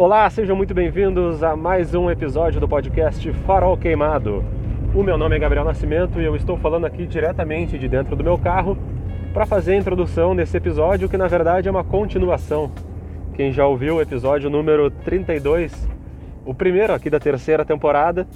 Olá, sejam muito bem-vindos a mais um episódio do podcast Farol Queimado. O meu nome é Gabriel Nascimento e eu estou falando aqui diretamente de dentro do meu carro para fazer a introdução desse episódio que na verdade é uma continuação. Quem já ouviu o episódio número 32, o primeiro aqui da terceira temporada,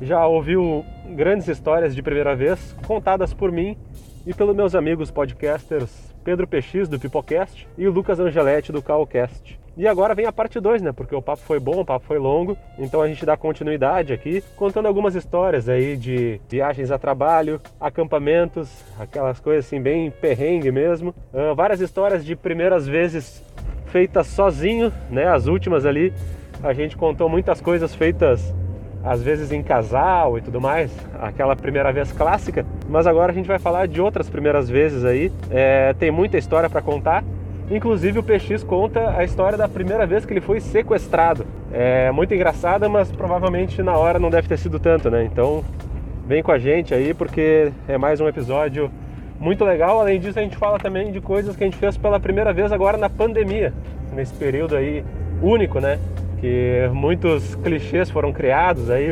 já ouviu grandes histórias de primeira vez contadas por mim e pelos meus amigos podcasters Pedro PX do Pipocast e Lucas Angeletti do Calcast. E agora vem a parte 2, né? Porque o papo foi bom, o papo foi longo, então a gente dá continuidade aqui, contando algumas histórias aí de viagens a trabalho, acampamentos, aquelas coisas assim bem perrengue mesmo. Uh, várias histórias de primeiras vezes feitas sozinho, né? As últimas ali, a gente contou muitas coisas feitas às vezes em casal e tudo mais, aquela primeira vez clássica. Mas agora a gente vai falar de outras primeiras vezes aí. É, tem muita história para contar. Inclusive o PX conta a história da primeira vez que ele foi sequestrado. É muito engraçada, mas provavelmente na hora não deve ter sido tanto, né? Então vem com a gente aí porque é mais um episódio muito legal. Além disso, a gente fala também de coisas que a gente fez pela primeira vez agora na pandemia, nesse período aí único, né? Que muitos clichês foram criados aí,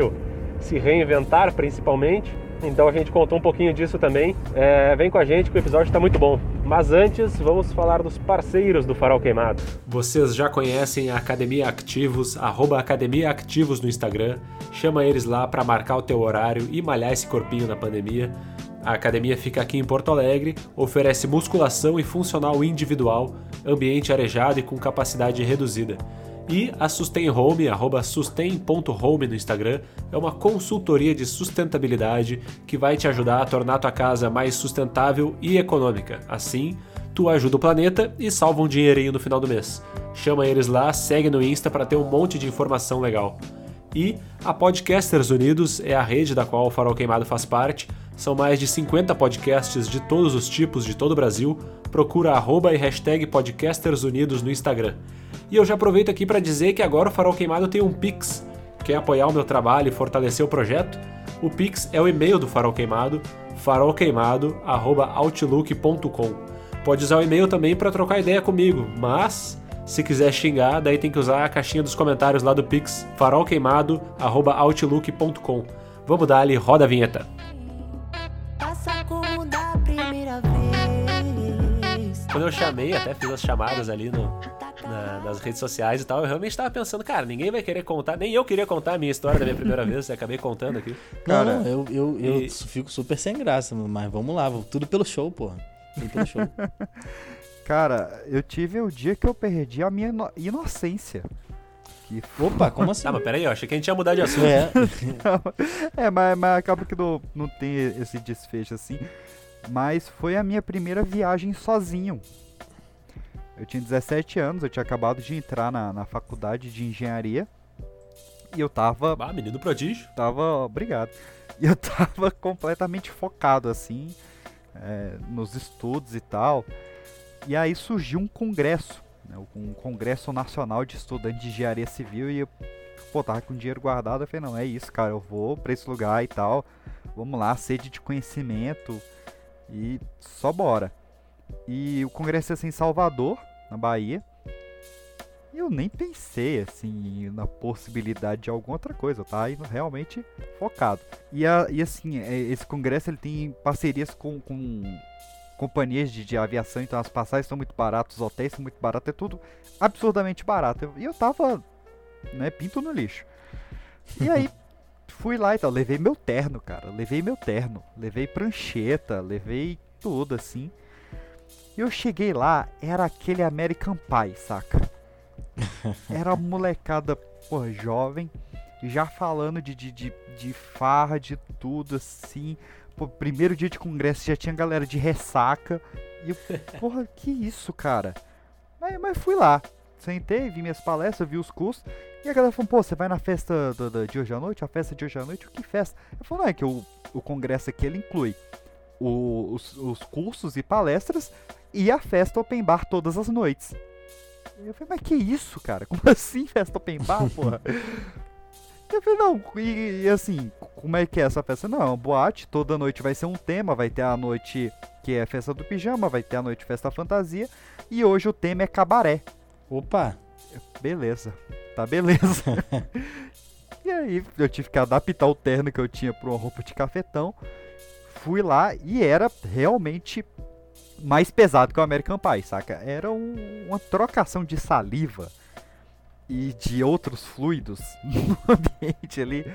se reinventar principalmente. Então a gente contou um pouquinho disso também. É, vem com a gente que o episódio está muito bom. Mas antes, vamos falar dos parceiros do Farol Queimado. Vocês já conhecem a Academia Ativos, arroba Academia Ativos no Instagram. Chama eles lá para marcar o teu horário e malhar esse corpinho na pandemia. A academia fica aqui em Porto Alegre, oferece musculação e funcional individual, ambiente arejado e com capacidade reduzida. E a Sustain Home, arroba sustain.home no Instagram, é uma consultoria de sustentabilidade que vai te ajudar a tornar tua casa mais sustentável e econômica. Assim, tu ajuda o planeta e salva um dinheirinho no final do mês. Chama eles lá, segue no Insta para ter um monte de informação legal. E a Podcasters Unidos é a rede da qual o Farol Queimado faz parte. São mais de 50 podcasts de todos os tipos de todo o Brasil. Procura arroba e hashtag Podcasters Unidos no Instagram. E eu já aproveito aqui para dizer que agora o Farol Queimado tem um Pix. Quer apoiar o meu trabalho e fortalecer o projeto? O Pix é o e-mail do Farol Queimado, farolqueimado@outlook.com. Pode usar o e-mail também para trocar ideia comigo, mas se quiser xingar, daí tem que usar a caixinha dos comentários lá do Pix, farolqueimado@outlook.com. Vamos dar ali, roda a vinheta. Quando eu chamei, até fiz as chamadas ali no, na, nas redes sociais e tal, eu realmente estava pensando, cara, ninguém vai querer contar, nem eu queria contar a minha história da minha primeira vez, e acabei contando aqui. Cara, não, eu, eu, eu e... fico super sem graça, mas vamos lá, tudo pelo show, porra. Tudo pelo show. Cara, eu tive o dia que eu perdi a minha inocência. Que... Opa, como assim? Ah, mas peraí, eu achei que a gente ia mudar de assunto. É, é mas, mas acaba que não, não tem esse desfecho assim. Mas foi a minha primeira viagem sozinho. Eu tinha 17 anos, eu tinha acabado de entrar na, na faculdade de engenharia. E eu tava. Ah, menino prodígio. Tava. Obrigado. E eu tava completamente focado, assim, é, nos estudos e tal. E aí surgiu um congresso, né, um congresso nacional de estudantes de engenharia civil. E eu, pô, tava com dinheiro guardado. Eu falei, não, é isso, cara, eu vou pra esse lugar e tal. Vamos lá, sede de conhecimento. E só bora. E o congresso ia ser em Salvador, na Bahia. E eu nem pensei assim na possibilidade de alguma outra coisa, tá? Indo realmente focado. E, a, e assim, é, esse congresso ele tem parcerias com, com companhias de, de, aviação, então as passagens são muito baratas, os hotéis são muito baratos, é tudo absurdamente barato. E eu, eu tava, né, pinto no lixo. E aí, fui lá e tal, levei meu terno, cara, levei meu terno, levei prancheta, levei tudo assim. Eu cheguei lá, era aquele American Pie, saca? Era molecada, porra, jovem, já falando de, de, de, de farra, de tudo, assim. Pô, primeiro dia de congresso já tinha galera de ressaca. E eu, porra, que isso, cara? Mas, mas fui lá. Sentei, vi minhas palestras, vi os cursos. E a galera falou, pô, você vai na festa do, do, de hoje à noite? A festa de hoje à noite? O que festa? Eu falei, não, é que o, o congresso aqui, ele inclui o, os, os cursos e palestras e a festa open bar todas as noites. Eu falei, mas que isso, cara? Como assim festa open bar, porra? Eu falei, não, e, e, assim, como é que é essa festa? Não, é uma boate, toda noite vai ser um tema, vai ter a noite que é festa do pijama, vai ter a noite festa fantasia, e hoje o tema é cabaré. Opa! Beleza. tá beleza. e aí eu tive que adaptar o terno que eu tinha pra uma roupa de cafetão. Fui lá e era realmente mais pesado que o American Pie, saca? Era um, uma trocação de saliva e de outros fluidos no ambiente ali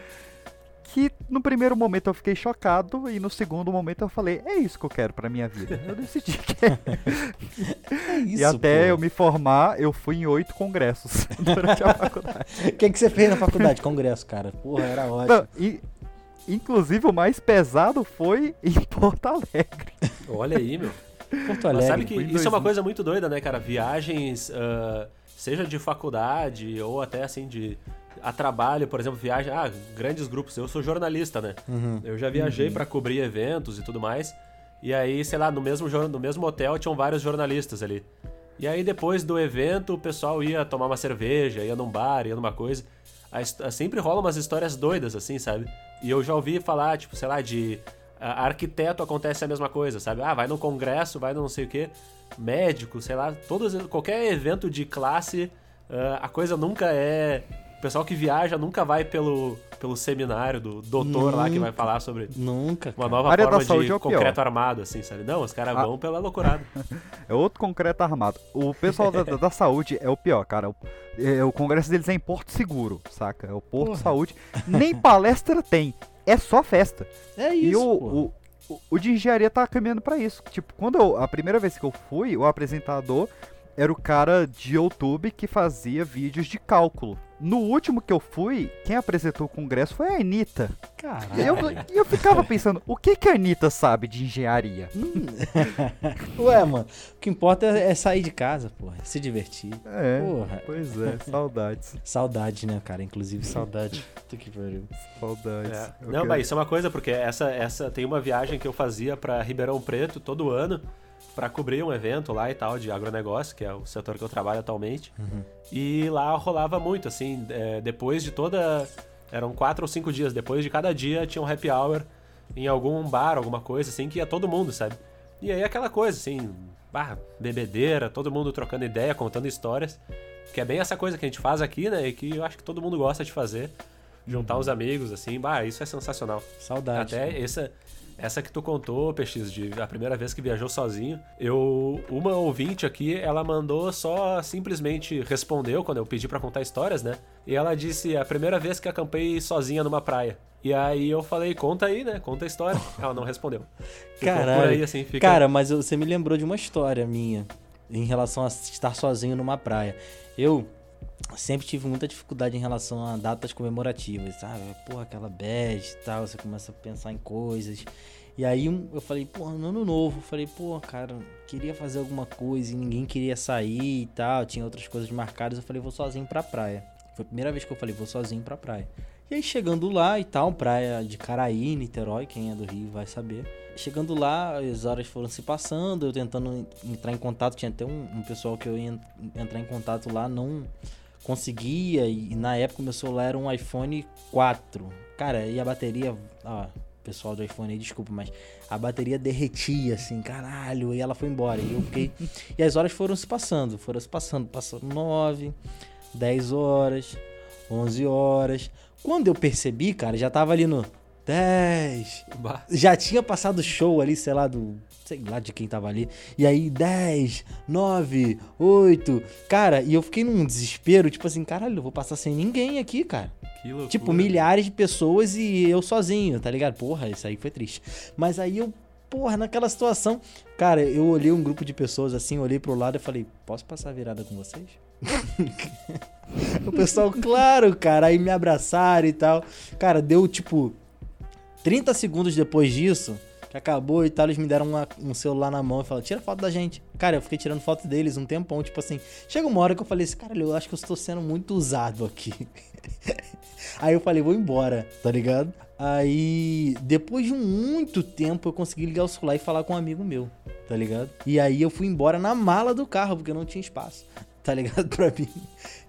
que no primeiro momento eu fiquei chocado e no segundo momento eu falei, é isso que eu quero pra minha vida. Eu decidi que é. É isso, e até pô. eu me formar, eu fui em oito congressos durante a faculdade. O que, que você fez na faculdade? Congresso, cara. Porra, era ótimo. Não, e, inclusive o mais pesado foi em Porto Alegre. Olha aí, meu. Porto Mas Alegre. sabe que isso é uma 2000. coisa muito doida, né, cara? Viagens, ah, seja de faculdade ou até assim de a trabalho, por exemplo, viagem, ah, grandes grupos. Eu sou jornalista, né? Uhum. Eu já viajei pra cobrir eventos e tudo mais. E aí, sei lá, no mesmo, no mesmo hotel tinham vários jornalistas ali. E aí, depois do evento, o pessoal ia tomar uma cerveja, ia num bar, ia numa coisa. His- sempre rolam umas histórias doidas, assim, sabe? E eu já ouvi falar, tipo, sei lá, de ah, arquiteto acontece a mesma coisa, sabe? Ah, vai num congresso, vai num não sei o quê. Médico, sei lá, todos, qualquer evento de classe, ah, a coisa nunca é. O pessoal que viaja nunca vai pelo, pelo seminário do doutor lá que vai falar sobre Nunca. uma nova área da forma saúde de é o pior. concreto armado, assim, sabe? Não, os caras Ah. vão pela loucurada. É outro concreto armado. O pessoal da, da- saúde é o pior, cara. O, é, o congresso deles é em Porto Seguro, saca? É o Porto Porra. Saúde. Nem palestra tem. É só festa. É e isso, o, pô. o, o, o de engenharia tá caminhando pra isso. Tipo, quando eu, a primeira vez que eu fui, o apresentador era o cara de YouTube que fazia vídeos de cálculo. No último que eu fui, quem apresentou o congresso foi a Anitta. Caralho. eu, e eu ficava pensando, o que, que a Anitta sabe de engenharia? Ué, mano, o que importa é é sair de casa, porra. Se divertir. É, Porra. pois é, saudades. Saudade, né, cara? Inclusive saudade. Puta que pariu. Saudades. É. Não, quero- mas isso é uma coisa, porque essa, essa tem uma viagem que eu fazia pra Ribeirão Preto todo ano pra cobrir um evento lá e tal de agronegócio, que é o setor que eu trabalho atualmente. E lá rolava muito, assim, é, depois de toda. Eram quatro ou cinco dias, depois de cada dia tinha um happy hour em algum bar, alguma coisa, assim, que ia todo mundo, sabe? E aí aquela coisa, assim, bah, bebedeira, todo mundo trocando ideia, contando histórias. Que é bem essa coisa que a gente faz aqui, né? E que eu acho que todo mundo gosta de fazer. Juntar os amigos, assim, bah, isso é sensacional. Saudade. Até essa, essa que tu contou, PX, de a primeira vez que viajou sozinho, eu. Uma ouvinte aqui, ela mandou só simplesmente respondeu quando eu pedi pra contar histórias, né? E ela disse: a primeira vez que acampei sozinha numa praia. E aí eu falei, conta aí, né? Conta a história. Ela não respondeu. Ficou Caralho. Aí, assim, fica. Cara, mas você me lembrou de uma história minha em relação a estar sozinho numa praia. Eu sempre tive muita dificuldade em relação a datas comemorativas, sabe? Porra, aquela bad e tal, você começa a pensar em coisas. E aí eu falei, pô, no ano novo, eu falei, pô, cara, queria fazer alguma coisa e ninguém queria sair e tal, tinha outras coisas marcadas, eu falei, vou sozinho pra praia. Foi a primeira vez que eu falei, vou sozinho pra praia. E aí chegando lá e tal, praia de Caraí, Niterói, quem é do Rio vai saber. Chegando lá, as horas foram se passando, eu tentando entrar em contato, tinha até um, um pessoal que eu ia en- entrar em contato lá, não conseguia, e, na época o meu celular era um iPhone 4. Cara, e a bateria, ó, pessoal do iPhone aí, desculpa, mas a bateria derretia, assim, caralho, e ela foi embora. E eu fiquei. e as horas foram se passando, foram se passando, passou 9, 10 horas, 11 horas. Quando eu percebi, cara, já tava ali no 10. Bah, Já tinha passado o show ali, sei lá, do. Sei lá de quem tava ali. E aí, 10, 9, 8. Cara, e eu fiquei num desespero, tipo assim, caralho, eu vou passar sem ninguém aqui, cara. que loucura. Tipo, milhares de pessoas e eu sozinho, tá ligado? Porra, isso aí foi triste. Mas aí eu, porra, naquela situação, cara, eu olhei um grupo de pessoas assim, olhei pro lado e falei, posso passar a virada com vocês? o pessoal, claro, cara, aí me abraçaram e tal. Cara, deu tipo 30 segundos depois disso, que acabou e tal, eles me deram uma- um celular na mão e falaram, tira foto da gente. Cara, eu fiquei tirando foto deles um tempão, tipo assim. Chega uma hora que eu falei assim, cara, eu acho que eu estou sendo muito usado aqui. Aí eu falei, vou embora, tá ligado? Aí, depois de muito tempo, eu consegui ligar o celular e falar com um amigo meu, tá ligado? E aí eu fui embora na mala do carro, porque não tinha espaço, tá ligado? Pra mim.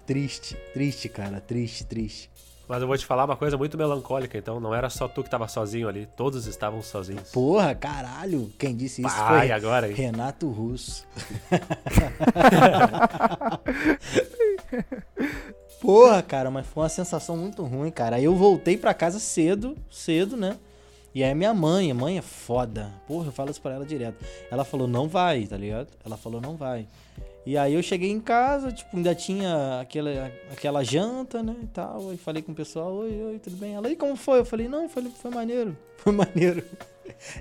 Triste, triste, cara, triste, triste. Mas eu vou te falar uma coisa muito melancólica, então. Não era só tu que tava sozinho ali, todos estavam sozinhos. Porra, caralho, quem disse isso Ai, foi agora, hein? Renato Russo. Porra, cara, mas foi uma sensação muito ruim, cara. Aí eu voltei pra casa cedo, cedo, né? E aí minha mãe, a mãe é foda. Porra, eu falo isso pra ela direto. Ela falou, não vai, tá ligado? Ela falou, não vai. E aí eu cheguei em casa, tipo, ainda tinha aquela, aquela janta, né, e tal. E falei com o pessoal, oi, oi, tudo bem? Ela, e como foi? Eu falei, não, foi, foi maneiro, foi maneiro.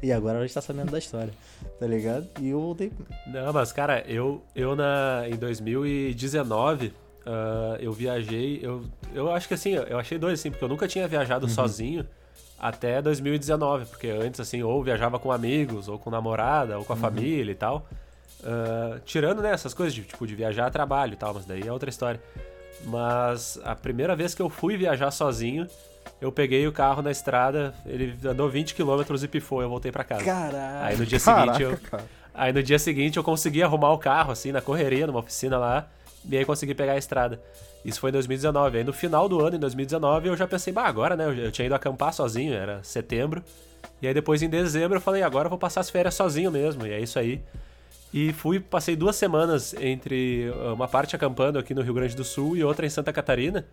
E agora ela está sabendo da história, tá ligado? E eu voltei. Não, mas cara, eu, eu na, em 2019, uh, eu viajei, eu, eu acho que assim, eu achei doido assim, porque eu nunca tinha viajado uhum. sozinho até 2019, porque antes assim, ou viajava com amigos, ou com namorada, ou com a uhum. família e tal. Uh, tirando né, essas coisas de, tipo, de viajar a trabalho e tal, mas daí é outra história. Mas a primeira vez que eu fui viajar sozinho, eu peguei o carro na estrada, ele andou 20 km e pifou, eu voltei para casa. Caralho. Aí no dia Caraca, seguinte eu cara. Aí no dia seguinte eu consegui arrumar o carro assim na correria, numa oficina lá, e aí consegui pegar a estrada. Isso foi em 2019. Aí no final do ano, em 2019, eu já pensei, bah, agora, né? Eu tinha ido acampar sozinho, era setembro. E aí depois em dezembro eu falei, agora eu vou passar as férias sozinho mesmo. E é isso aí. E fui, passei duas semanas entre uh, uma parte acampando aqui no Rio Grande do Sul e outra em Santa Catarina,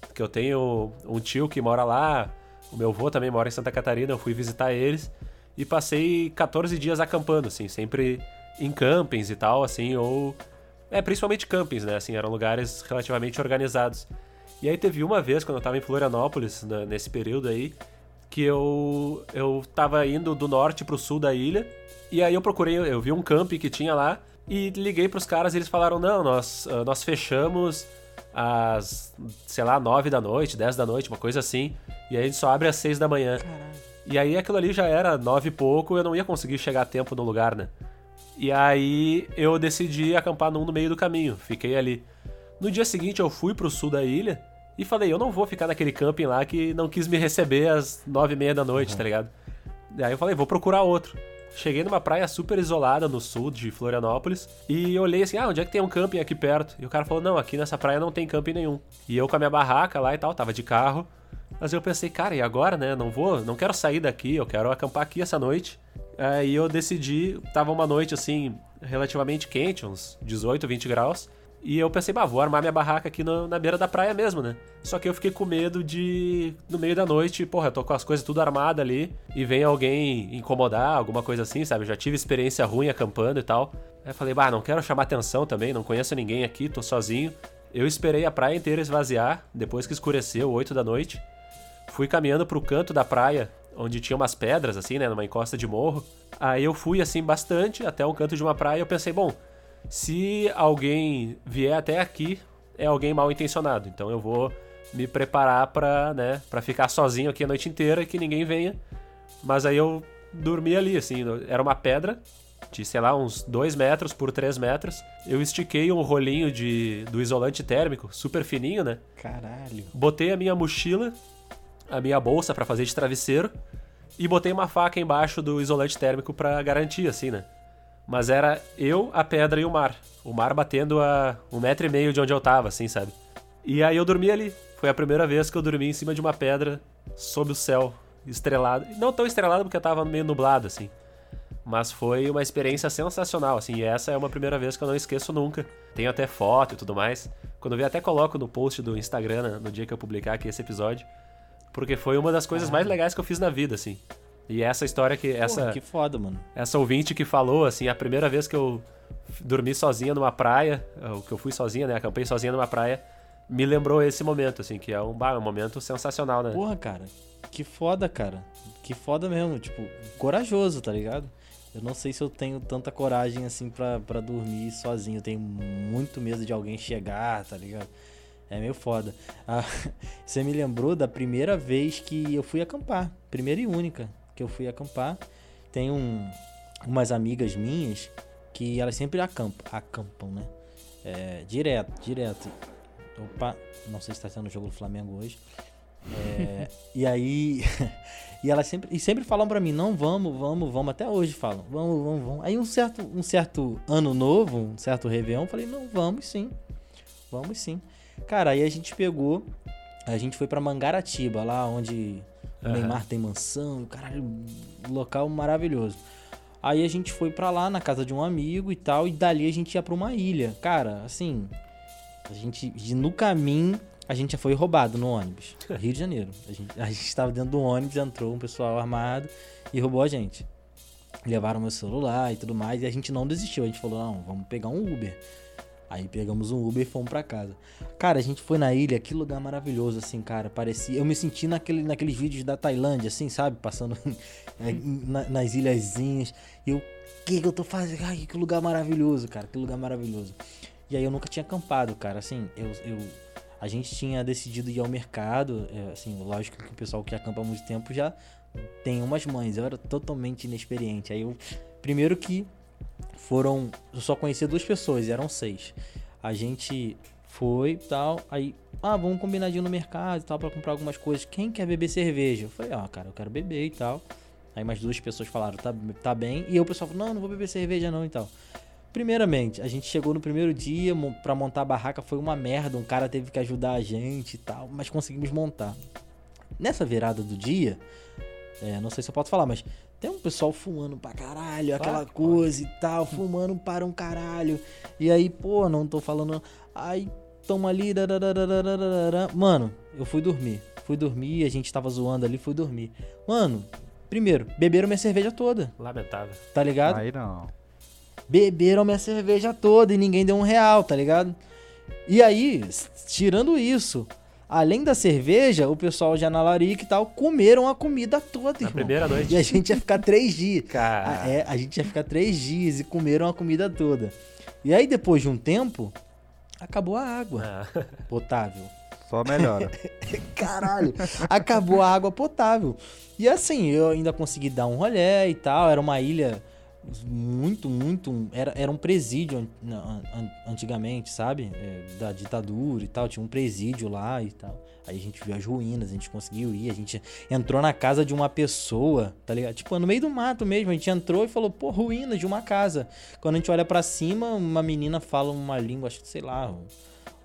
porque eu tenho um tio que mora lá, o meu avô também mora em Santa Catarina, eu fui visitar eles e passei 14 dias acampando, assim, sempre em campings e tal, assim, ou é, principalmente campings, né, assim, eram lugares relativamente organizados. E aí teve uma vez quando eu tava em Florianópolis, nesse período aí, que eu eu tava indo do norte pro sul da ilha e aí eu procurei, eu vi um camp que tinha lá e liguei pros caras e eles falaram: não, nós, ah, nós fechamos às, sei lá, 9 da noite, 10 da noite, uma coisa assim. E aí a gente só abre às 6 da manhã. Caralho. E aí aquilo ali já era 9 e pouco, eu não ia conseguir chegar a tempo no lugar, né? E aí eu decidi acampar num no meio do caminho, fiquei ali. No dia seguinte eu fui pro sul da ilha e falei, eu não vou ficar naquele camping lá que não quis me receber às nove e meia da noite, uhum. tá ligado? E aí eu falei, vou procurar outro. Cheguei numa praia super isolada no sul de Florianópolis e olhei assim: ah, onde é que tem um camping aqui perto? E o cara falou: não, aqui nessa praia não tem camping nenhum. E eu com a minha barraca lá e tal, tava de carro. Mas eu pensei, cara, e agora, né? Não vou, não quero sair daqui, eu quero acampar aqui essa noite. Aí eu decidi, tava uma noite assim, relativamente quente, uns 18, 20 graus. E eu pensei, bah, vou armar minha barraca aqui no, na beira da praia mesmo, né? Só que eu fiquei com medo de, no meio da noite, porra, eu tô com as coisas tudo armadas ali e vem alguém incomodar, alguma coisa assim, sabe? Eu já tive experiência ruim acampando e tal. Aí eu falei, bah, não quero chamar atenção também, não conheço ninguém aqui, tô sozinho. Eu esperei a praia inteira esvaziar, depois que escureceu, 8 da noite. Fui caminhando pro canto da praia, onde tinha umas pedras, assim, né, numa encosta de morro. Aí eu fui, assim, bastante até o canto de uma praia e eu pensei, bom, se alguém vier até aqui, é alguém mal intencionado. Então eu vou me preparar para, né, ficar sozinho aqui a noite inteira e que ninguém venha. Mas aí eu dormi ali, assim, era uma pedra de, sei lá, uns 2 metros por 3 metros. Eu estiquei um rolinho de, do isolante térmico, super fininho, né? Caralho. Botei a minha mochila, a minha bolsa para fazer de travesseiro e botei uma faca embaixo do isolante térmico para garantir, assim, né? Mas era eu, a pedra e o mar. O mar batendo a um metro e meio de onde eu tava, assim, sabe? E aí eu dormi ali. Foi a primeira vez que eu dormi em cima de uma pedra sob o céu estrelado. Não tão estrelado porque tava meio nublado, assim. Mas foi uma experiência sensacional, assim. E essa é uma primeira vez que eu não esqueço nunca. Tenho até foto e tudo mais. Quando eu vi, até coloco no post do Instagram, né, no dia que eu publicar aqui esse episódio. Porque foi uma das coisas mais legais que eu fiz na vida, assim. E essa história que. Essa, Porra, que foda, mano. Essa ouvinte que falou, assim, a primeira vez que eu dormi sozinha numa praia, ou que eu fui sozinha, né? Acampei sozinha numa praia, me lembrou esse momento, assim, que é um, bah, um momento sensacional, né? Porra, cara. Que foda, cara. Que foda mesmo. Tipo, corajoso, tá ligado? Eu não sei se eu tenho tanta coragem assim pra, pra dormir sozinho. Eu tenho muito medo de alguém chegar, tá ligado? É meio foda. Ah, você me lembrou da primeira vez que eu fui acampar. Primeira e única que eu fui acampar. Tem um, umas amigas minhas que elas sempre acampam, acampam né? É, direto, direto. Opa, não sei se está sendo o jogo do Flamengo hoje. É, e aí. e elas sempre, e sempre falam para mim: não, vamos, vamos, vamos. Até hoje falam: vamos, vamos, vamos. Aí um certo, um certo ano novo, um certo Réveillon, eu falei: não, vamos sim. Vamos sim. Cara, aí a gente pegou. A gente foi para Mangaratiba, lá onde o Neymar tem mansão, o caralho, local maravilhoso. Aí a gente foi para lá na casa de um amigo e tal, e dali a gente ia para uma ilha. Cara, assim, a gente no caminho a gente já foi roubado no ônibus. Rio de Janeiro. A gente, a gente estava dentro do ônibus, entrou um pessoal armado e roubou a gente. Levaram meu celular e tudo mais, e a gente não desistiu. A gente falou, não, vamos pegar um Uber. Aí pegamos um Uber e fomos para casa. Cara, a gente foi na ilha, que lugar maravilhoso, assim, cara. Parecia. Eu me senti naquele, naqueles vídeos da Tailândia, assim, sabe? Passando na, nas ilhazinhas. E eu, o que, que eu tô fazendo? Ai, que lugar maravilhoso, cara. Que lugar maravilhoso. E aí eu nunca tinha acampado, cara. Assim, eu, eu a gente tinha decidido ir ao mercado. É, assim, lógico que o pessoal que acampa há muito tempo já tem umas mães. Eu era totalmente inexperiente. Aí eu. Primeiro que foram. Eu só conhecia duas pessoas, eram seis. A gente foi tal. Aí. Ah, vamos combinadinho no mercado e tal para comprar algumas coisas. Quem quer beber cerveja? Eu falei, ah, cara, eu quero beber e tal. Aí mais duas pessoas falaram, tá, tá bem. E eu, o pessoal falou, não, não vou beber cerveja não e tal. Primeiramente, a gente chegou no primeiro dia para montar a barraca, foi uma merda, um cara teve que ajudar a gente e tal, mas conseguimos montar. Nessa virada do dia, é, não sei se eu posso falar, mas tem um pessoal fumando pra caralho, aquela ah, coisa pode. e tal, fumando para um caralho. E aí, pô, não tô falando. Aí, toma ali. Mano, eu fui dormir. Fui dormir, a gente tava zoando ali, fui dormir. Mano, primeiro, beberam minha cerveja toda. Lamentável. Tá ligado? Aí não beberam minha cerveja toda e ninguém deu um real, tá ligado? E aí, tirando isso, além da cerveja, o pessoal já na Larica e tal comeram a comida toda, Na primeira noite. E a gente ia ficar três dias. Cara. É, a gente ia ficar três dias e comeram a comida toda. E aí, depois de um tempo, acabou a água ah. potável. Só melhora. Caralho, acabou a água potável. E assim, eu ainda consegui dar um rolé e tal. Era uma ilha muito, muito. Era, era um presídio antigamente, sabe? É, da ditadura e tal. Tinha um presídio lá e tal. Aí a gente viu as ruínas, a gente conseguiu ir. A gente entrou na casa de uma pessoa, tá ligado? Tipo, no meio do mato mesmo. A gente entrou e falou, pô, ruína de uma casa. Quando a gente olha para cima, uma menina fala uma língua, acho que sei lá,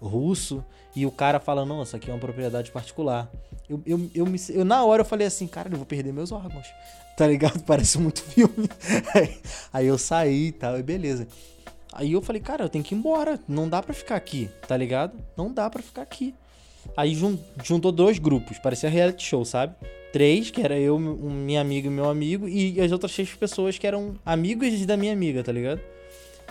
russo. E o cara fala, não, isso aqui é uma propriedade particular. Eu, eu, eu, me, eu, na hora eu falei assim, cara, eu vou perder meus órgãos tá ligado? Parece muito filme. Aí eu saí e tal, e beleza. Aí eu falei, cara, eu tenho que ir embora. Não dá pra ficar aqui, tá ligado? Não dá pra ficar aqui. Aí juntou dois grupos, parecia reality show, sabe? Três, que era eu, minha amiga e meu amigo, e as outras seis pessoas que eram amigos da minha amiga, tá ligado?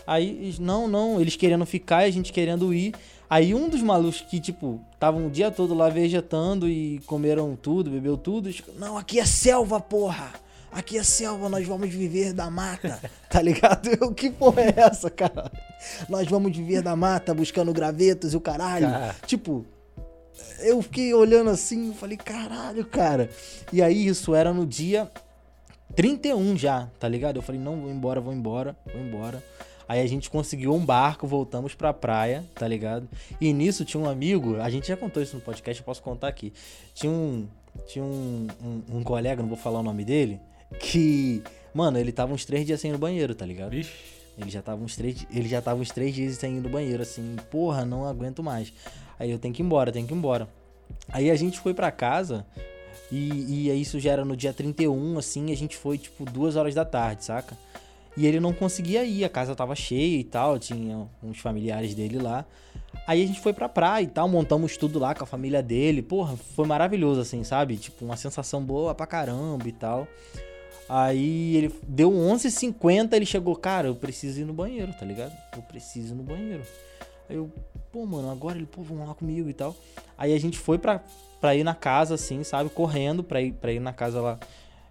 Aí, não, não, eles querendo ficar e a gente querendo ir. Aí um dos malucos que, tipo, estavam o dia todo lá vegetando e comeram tudo, bebeu tudo, não, aqui é selva, porra! Aqui é selva, nós vamos viver da mata, tá ligado? Eu, que porra é essa, cara? Nós vamos viver da mata buscando gravetos e o caralho. Tipo, eu fiquei olhando assim, falei, caralho, cara. E aí isso era no dia 31 já, tá ligado? Eu falei, não, vou embora, vou embora, vou embora. Aí a gente conseguiu um barco, voltamos pra praia, tá ligado? E nisso tinha um amigo, a gente já contou isso no podcast, eu posso contar aqui. Tinha um, tinha um, um, um colega, não vou falar o nome dele, que, mano, ele tava uns três dias sem ir no banheiro, tá ligado? Ixi. Ele já tava uns três, ele já tava uns três dias sem ir no banheiro, assim, porra, não aguento mais. Aí eu tenho que ir embora, tenho que ir embora. Aí a gente foi para casa e, e isso já era no dia 31, assim, a gente foi tipo duas horas da tarde, saca? E ele não conseguia ir, a casa tava cheia e tal, tinha uns familiares dele lá. Aí a gente foi pra praia e tal, montamos tudo lá com a família dele. Porra, foi maravilhoso, assim, sabe? Tipo, uma sensação boa pra caramba e tal. Aí ele deu 11h50, ele chegou, cara, eu preciso ir no banheiro, tá ligado? Eu preciso ir no banheiro. Aí eu, pô, mano, agora ele, pô, vamos lá comigo e tal. Aí a gente foi pra, pra ir na casa, assim, sabe? Correndo pra ir, pra ir na casa lá.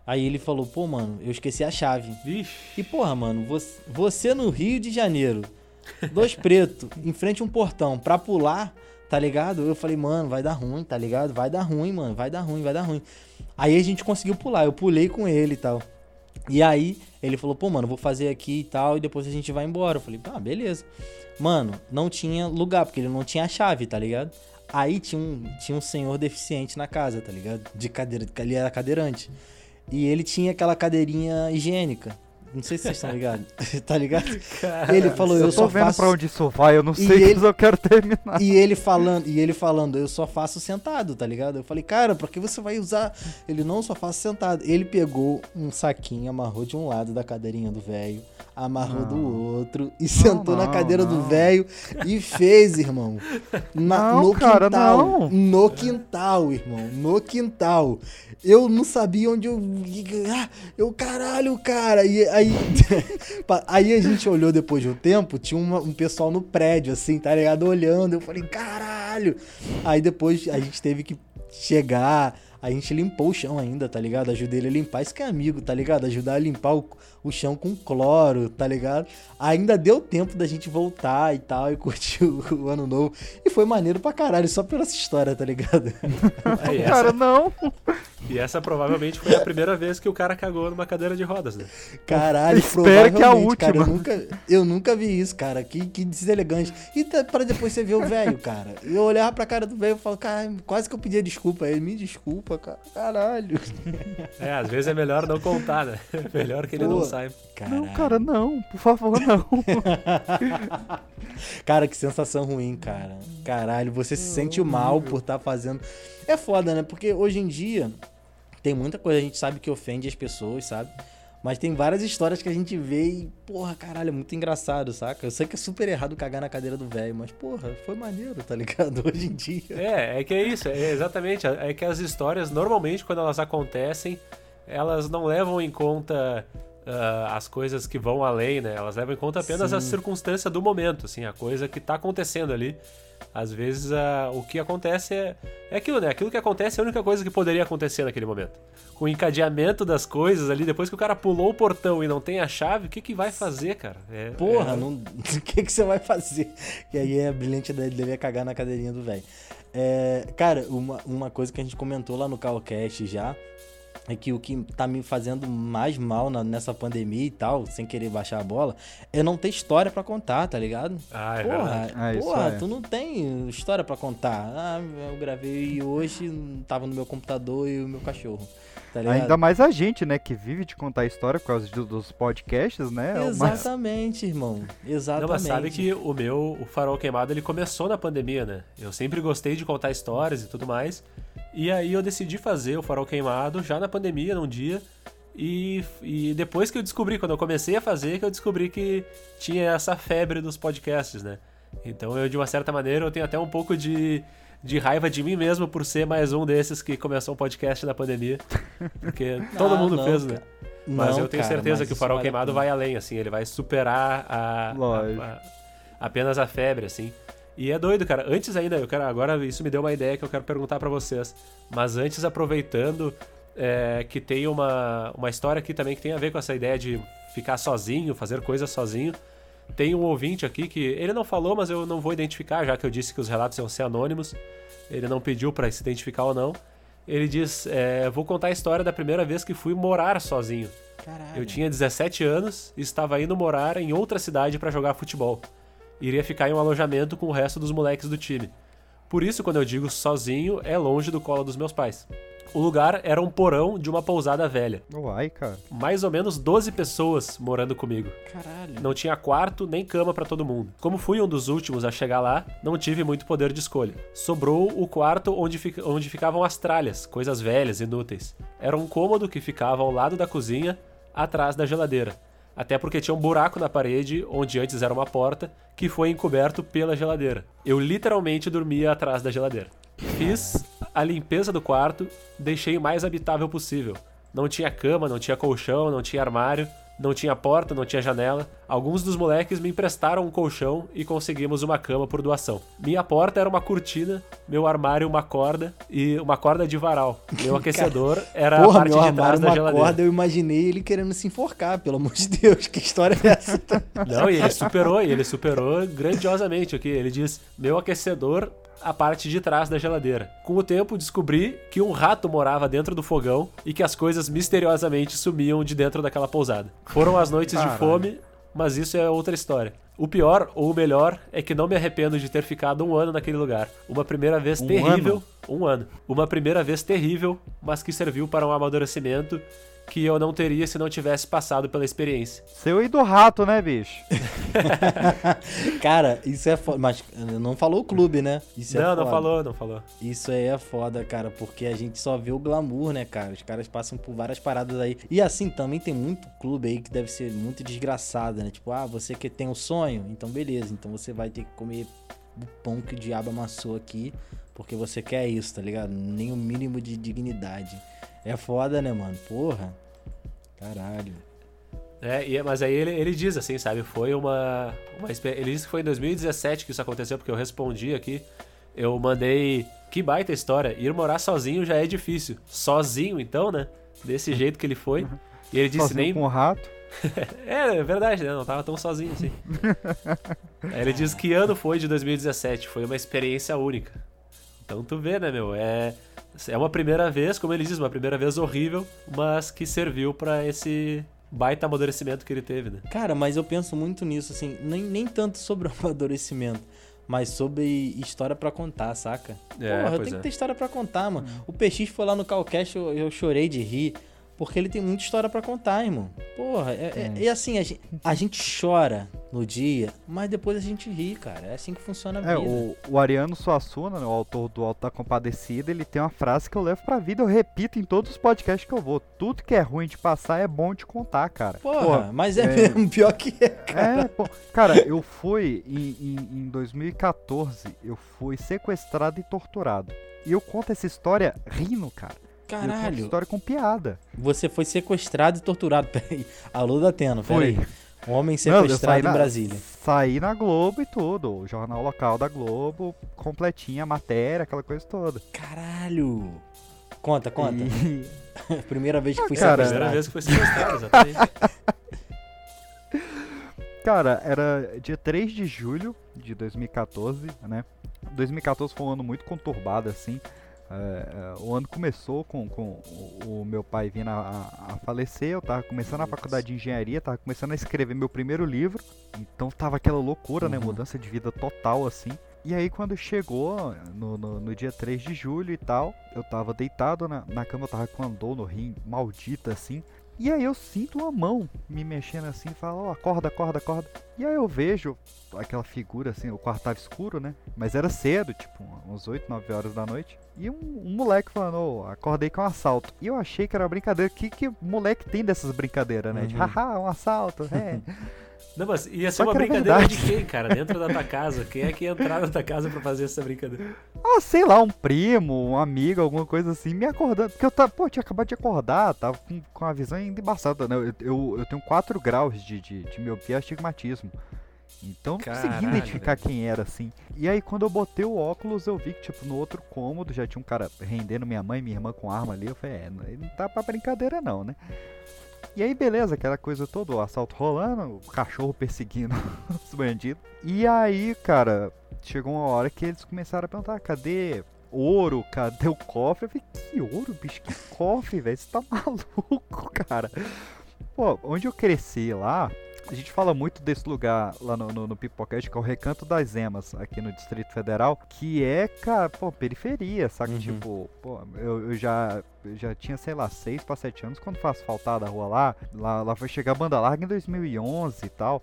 Aí ele falou, pô, mano, eu esqueci a chave. Ixi. E, porra, mano, você, você no Rio de Janeiro, dois pretos, em frente a um portão, pra pular, tá ligado? Eu falei, mano, vai dar ruim, tá ligado? Vai dar ruim, mano, vai dar ruim, vai dar ruim. Aí a gente conseguiu pular, eu pulei com ele e tal. E aí ele falou, pô, mano, vou fazer aqui e tal, e depois a gente vai embora. Eu falei, ah, beleza. Mano, não tinha lugar, porque ele não tinha a chave, tá ligado? Aí tinha um, tinha um senhor deficiente na casa, tá ligado? De cadeira, ele era cadeirante. E ele tinha aquela cadeirinha higiênica. Não sei se vocês estão ligados. tá ligado? Ele falou, eu, Eu tô só vendo faço. pra onde isso vai, eu não E sei, ele- mas eu quero terminar. E ele falando, e ele falando, eu só faço sentado, tá ligado? Eu falei, cara, pra que você vai usar? Ele não só faço sentado. Ele pegou um saquinho, amarrou de um lado da cadeirinha do velho, amarrou do outro e sentou na não, cadeira do não. velho e fez, irmão. Na- Não, no cara, quintal. não. No quintal, irmão. No quintal. Eu não sabia onde eu. Ah, eu, caralho, cara. E aí. aí a gente olhou depois de um tempo, tinha uma- um pessoal no prédio, assim, tá ligado? Olhando. Eu falei, caralho. Aí depois a gente teve que chegar. A gente limpou o chão ainda, tá ligado? Ajudei ele a limpar. Isso que é amigo, tá ligado? Ajudar a limpar o, o chão com cloro, tá ligado? Ainda deu tempo da gente voltar e tal, e curtir o, o ano novo. E foi maneiro pra caralho, só pela essa história, tá ligado? É, essa, Cara, não. E essa provavelmente foi a primeira vez que o cara cagou numa cadeira de rodas, né? Caralho, Espero que a provavelmente, Cara, eu, última. nunca, eu nunca vi isso, cara. Que, que deselegante. E tá- pra depois você ver o velho, cara. E eu olhava pra cara do velho e falava, cara, quase que eu pedia desculpa. Ele me desculpa, cara. Caralho. É, às vezes é melhor não contar, né? Melhor que ele não Pô. saiba. Caralho. Não, cara, não. Por favor, não. Cara, que sensação ruim, cara. Caralho, você se sente mal por estar fazendo. É foda, né? Porque hoje em dia tem muita coisa a gente sabe que ofende as pessoas, sabe? Mas tem várias histórias que a gente vê e, porra, caralho, é muito engraçado, saca? Eu sei que é super errado cagar na cadeira do velho, mas, porra, foi maneiro, tá ligado? Hoje em dia. É, é que é isso, é exatamente. É que as histórias, normalmente, quando elas acontecem, elas não levam em conta ah, as coisas que vão além, né? Elas levam em conta apenas a Sim. circunstância do momento, assim, a coisa que tá acontecendo ali. Às vezes ah, o que acontece é, é aquilo, né? Aquilo que acontece é a única coisa que poderia acontecer naquele momento. Com o encadeamento das coisas ali, depois que o cara pulou o portão e não tem a chave, o que, que vai fazer, cara? É- Porra, é- não... o que, que você vai fazer? E aí é brilhante dele, dele é cagar na cadeirinha do velho. É, cara, uma, uma coisa que a gente comentou lá no Calcast já é que o que tá me fazendo mais mal na- nessa pandemia e tal, sem querer baixar a bola, é não ter história pra contar, tá ligado? Ah, é verdade. Porra, Ah, isso porra é. tu não tem história pra contar. Ah, eu gravei hoje, tava no meu computador e o meu cachorro. Tá? Ainda mais a gente, né, que vive de contar história por causa de- dos podcasts, né? é uma- Exatamente, irmão. Exatamente. Não, mas sabe que o meu, o Farol Queimado, ele começou na pandemia, né? Eu sempre gostei de contar histórias e tudo mais. E aí eu decidi fazer o Farol Queimado já na pandemia, num dia. E, e depois que eu descobri, quando eu comecei a fazer, que eu descobri que tinha essa febre dos podcasts, né? Então eu, de uma certa maneira, eu tenho até um pouco de, de raiva de mim mesmo por ser mais um desses que começou um podcast na pandemia. Porque todo Ah, mundo não, fez, né? cara. Mas Não, eu tenho cara, certeza que o Farol vale Queimado vai além, assim, ele vai superar a, a- a- apenas a febre, assim. E é doido, cara. Antes ainda, eu quero agora isso me deu uma ideia que eu quero perguntar pra vocês. Mas antes, aproveitando é, que tem uma, uma história aqui também que tem a ver com essa ideia de ficar sozinho, fazer coisas sozinho. Tem um ouvinte aqui que ele não falou, mas eu não vou identificar, já que eu disse que os relatos iam ser anônimos. Ele não pediu pra se identificar ou não. Ele diz: é, Vou contar a história da primeira vez que fui morar sozinho. Caralho. Eu tinha 17 anos e estava indo morar em outra cidade para jogar futebol. Iria ficar em um alojamento com o resto dos moleques do time. Por isso, quando eu digo sozinho, é longe do colo dos meus pais. O lugar era um porão de uma pousada velha. Uai, cara. Mais ou menos 12 pessoas morando comigo. Caralho. Não tinha quarto nem cama pra todo mundo. Como fui um dos últimos a chegar lá, não tive muito poder de escolha. Sobrou o quarto onde, fica- onde ficavam as tralhas, coisas velhas, inúteis. Era um cômodo que ficava ao lado da cozinha, atrás da geladeira. Até porque tinha um buraco na parede, onde antes era uma porta, que foi encoberto pela geladeira. Eu literalmente dormia atrás da geladeira. Fiz a limpeza do quarto, deixei o mais habitável possível. Não tinha cama, não tinha colchão, não tinha armário, não tinha porta, não tinha janela. Alguns dos moleques me emprestaram um colchão e conseguimos uma cama por doação. Minha porta era uma cortina, meu armário uma corda e uma corda de varal. Meu aquecedor era a Porra, parte meu de trás da uma geladeira. corda, eu imaginei ele querendo se enforcar, pelo amor de Deus, que história é essa? Não, e ele superou, e ele superou grandiosamente aqui. Ele diz: meu aquecedor, a parte de trás da geladeira. Com o tempo, descobri que um rato morava dentro do fogão e que as coisas misteriosamente sumiam de dentro daquela pousada. Foram as noites de fome, mas isso é outra história. O pior, ou o melhor, é que não me arrependo de ter ficado um ano naquele lugar. Uma primeira vez Um terrível. Um ano. Uma primeira vez terrível, mas que serviu para um amadurecimento que eu não teria se não tivesse passado pela experiência. Seu e do rato, né, bicho? Cara, isso é foda. Mas não falou o clube, né? Isso é não, foda. não falou, não falou. Isso aí é foda, cara, porque a gente só vê o glamour, né, cara? Os caras passam por várias paradas aí. E assim, também tem muito clube aí que deve ser muito desgraçado, né? Tipo, ah, você que tem um sonho, então beleza, então você vai ter que comer o pão que o diabo amassou aqui, porque você quer isso, tá ligado? Nem o mínimo de dignidade. É foda, né, mano? Porra. Caralho. É, e- mas aí ele, ele diz assim, sabe? Foi uma, uma. Ele disse que foi em 2017 que isso aconteceu, porque eu respondi aqui. Eu mandei. Que baita história. Ir morar sozinho já é difícil. Sozinho, então, né? Desse jeito que ele foi. E ele disse Sozinho nem. com o rato. É, é verdade, né? Não tava tão sozinho assim. Aí ele diz que ano foi de 2017. Foi uma experiência única. Então tu vê, né, meu? É, é uma primeira vez, como ele diz, uma primeira vez horrível, mas que serviu pra esse baita amadurecimento que ele teve, né? Cara, mas eu penso muito nisso, assim, nem, nem tanto sobre o amadurecimento, mas sobre história pra contar, saca? É, Porra, eu tenho é. que ter história pra contar, mano. O PX foi lá no Calcast, eu, eu chorei de rir, porque ele tem muita história pra contar, irmão. Porra, é, é- e assim, a gente, a gente chora no dia, mas depois a gente ri, cara. É assim que funciona a vida. É, o, o Ariano Suassuna, né, o autor do Alto da Compadecida, ele tem uma frase que eu levo pra vida, eu repito em todos os podcasts que eu vou. Tudo que é ruim de passar é bom de contar, cara. Porra, Porra, mas é, é. mesmo, pior que é, cara. É, pô. Cara, eu fui em, em, em 2014, eu fui sequestrado e torturado. E eu conto essa história rindo, cara. Eu conto essa Caralho, história com piada. você foi sequestrado e torturado. Peraí. Alô, Datena, Foi. peraí. Um homem Não, sequestrado saí em na- Brasília. Saí na Globo e tudo, o jornal local da Globo, completinha a matéria, aquela coisa toda. Caralho. Conta, conta. E- Primeira vez que fui cara, Primeira sequestrado. vez que foi sequestrado, exatamente. Cara, era dia 3 de julho de 2014, né? 2014 foi um ano muito conturbado, assim. É, é, o ano começou com, com o, o meu pai vindo a, a- a falecer, eu tava começando a faculdade de engenharia, tava começando a escrever meu primeiro livro, então tava aquela loucura, né? Uhum. Mudança de vida total, assim. E aí quando chegou no, no, no dia 3 de julho e tal, eu tava deitado na, na cama, eu tava com uma dor no rim maldita, assim. E aí eu sinto uma mão me mexendo assim, e fala, ó, acorda, acorda, acorda. E aí eu vejo aquela figura assim, o quarto tava escuro, né? Mas era cedo, tipo, uns 8, 9 horas da noite. E um, um moleque falando, ô, acordei com um assalto. E eu achei que era brincadeira. O que, que moleque tem dessas brincadeiras, né? De Uhum. haha, um assalto, é. Não, mas ia ser Só uma brincadeira de quem, cara? Dentro da tua casa. Quem é que ia entrar na tua casa pra fazer essa brincadeira? ah, sei lá, um primo, um amigo, alguma coisa assim, me acordando. Porque eu tava, pô, eu tinha acabado de acordar, tava com, com a visão ainda embaçada, né? Eu, eu, eu tenho 4 graus de, de, de miopia e astigmatismo. Então eu não consegui Caralho, identificar quem era assim. E aí quando eu botei o óculos, eu vi que, tipo, no outro cômodo já tinha um cara rendendo minha mãe e minha irmã com arma ali. Eu falei, é, não tá pra brincadeira não, né? E aí, beleza, aquela coisa toda, o assalto rolando, o cachorro perseguindo os bandidos. E aí, cara, chegou uma hora que eles começaram a perguntar, cadê ouro? Cadê o cofre? Eu falei, que ouro, bicho? Que cofre, velho? Você tá maluco, cara? Pô, onde eu cresci lá, a gente fala muito desse lugar lá no, no, no Pipocast, que é o Recanto das Emas, aqui no Distrito Federal, que é, cara, pô, periferia, saca? Uhum. Tipo, pô, eu, eu já, já tinha, sei lá, 6 pra 7 anos quando foi asfaltada a rua lá, lá, lá foi chegar a banda larga em 2011 e tal.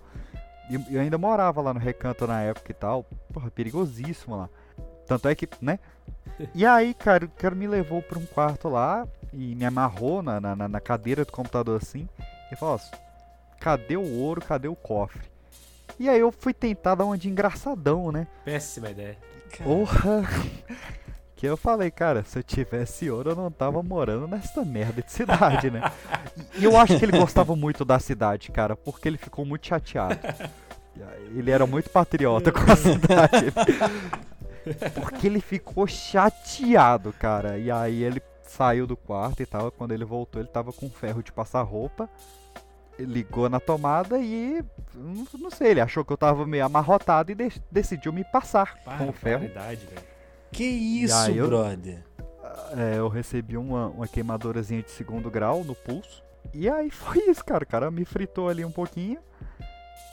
E eu ainda morava lá no Recanto na época e tal, porra, perigosíssimo lá. Tanto é que, né? E aí, cara, o cara me levou pra um quarto lá e me amarrou na, na, na- na cadeira do computador assim e falou: ó, cadê o ouro, cadê o cofre? E aí eu fui tentar dar uma de engraçadão, né? Péssima ideia. Porra! Que eu falei, cara, se eu tivesse ouro eu não tava morando nessa merda de cidade, né? E eu acho que ele gostava muito da cidade, cara, porque ele ficou muito chateado. Ele era muito patriota com a cidade. Porque ele ficou chateado, cara. E aí ele saiu do quarto e tal. Quando ele voltou, ele tava com ferro de passar roupa. Ligou na tomada e. Não, sei, ele achou que eu tava meio amarrotado e de- decidiu me passar com o ferro. Velho. Que isso, eu- brother? É, eu recebi uma, uma queimadorazinha de segundo grau no pulso. E aí foi isso, cara. O cara me fritou ali um pouquinho.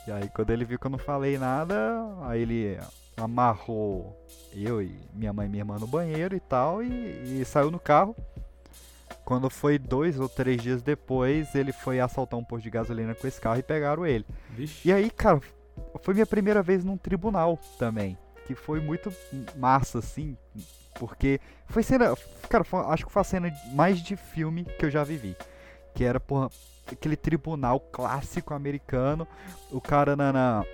E aí quando ele viu que eu não falei nada, aí ele amarrou eu e minha mãe e minha irmã no banheiro e tal, e, e saiu no carro. Quando foi dois ou três dias depois, ele foi assaltar um posto de gasolina com esse carro e pegaram ele. Vixe. E aí, cara, foi minha primeira vez num tribunal também. Que foi muito massa, assim. Porque foi cena. Cara, foi- acho que foi a cena mais de filme que eu já vivi. Que era, porra, aquele tribunal clássico americano. O cara na. na-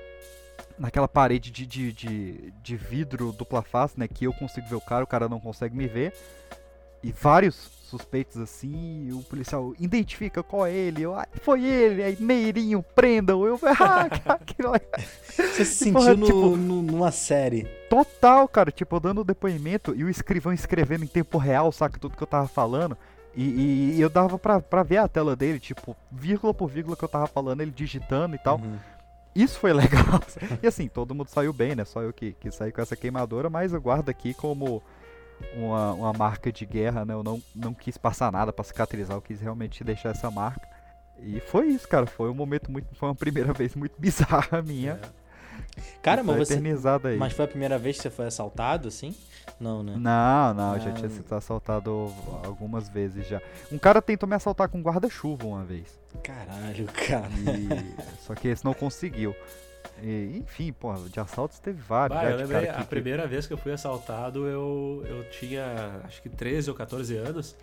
naquela parede de, de, de, de vidro dupla face, né? Que eu consigo ver o cara, o cara não consegue me ver. E vários suspeitos assim, e o policial identifica qual é ele. Eu, ah, foi ele, aí Meirinho, prendam. Eu, ah, cara, que. Você se Porra, sentiu no, tipo- no- numa série. Total, cara, tipo, eu dando o depoimento e o escrivão escrevendo em tempo real, saca, tudo que eu tava falando. E, e- e eu dava pra, pra ver a tela dele, tipo, vírgula por vírgula que eu tava falando, ele digitando e tal. Uhum. Isso foi legal. e assim, todo mundo saiu bem, né? Só eu que, que saí com essa queimadora, mas eu guardo aqui como uma, uma marca de guerra, né? Eu não, não quis passar nada pra cicatrizar, eu quis realmente deixar essa marca. E foi isso, cara. Foi um momento muito. Foi uma primeira vez muito bizarra minha. Cara, e mas você. aí. Mas foi a primeira vez que você foi assaltado, assim? Não, né? Não, não, eu já Ah, tinha sido assaltado algumas vezes já. Um cara tentou me assaltar com guarda-chuva uma vez. Caralho, cara. E... Só que esse não conseguiu. E, enfim, pô, de assaltos teve vários. Bah, já eu lembrei, que- a que- primeira vez que eu fui assaltado, eu, eu tinha acho que 13 ou 14 anos.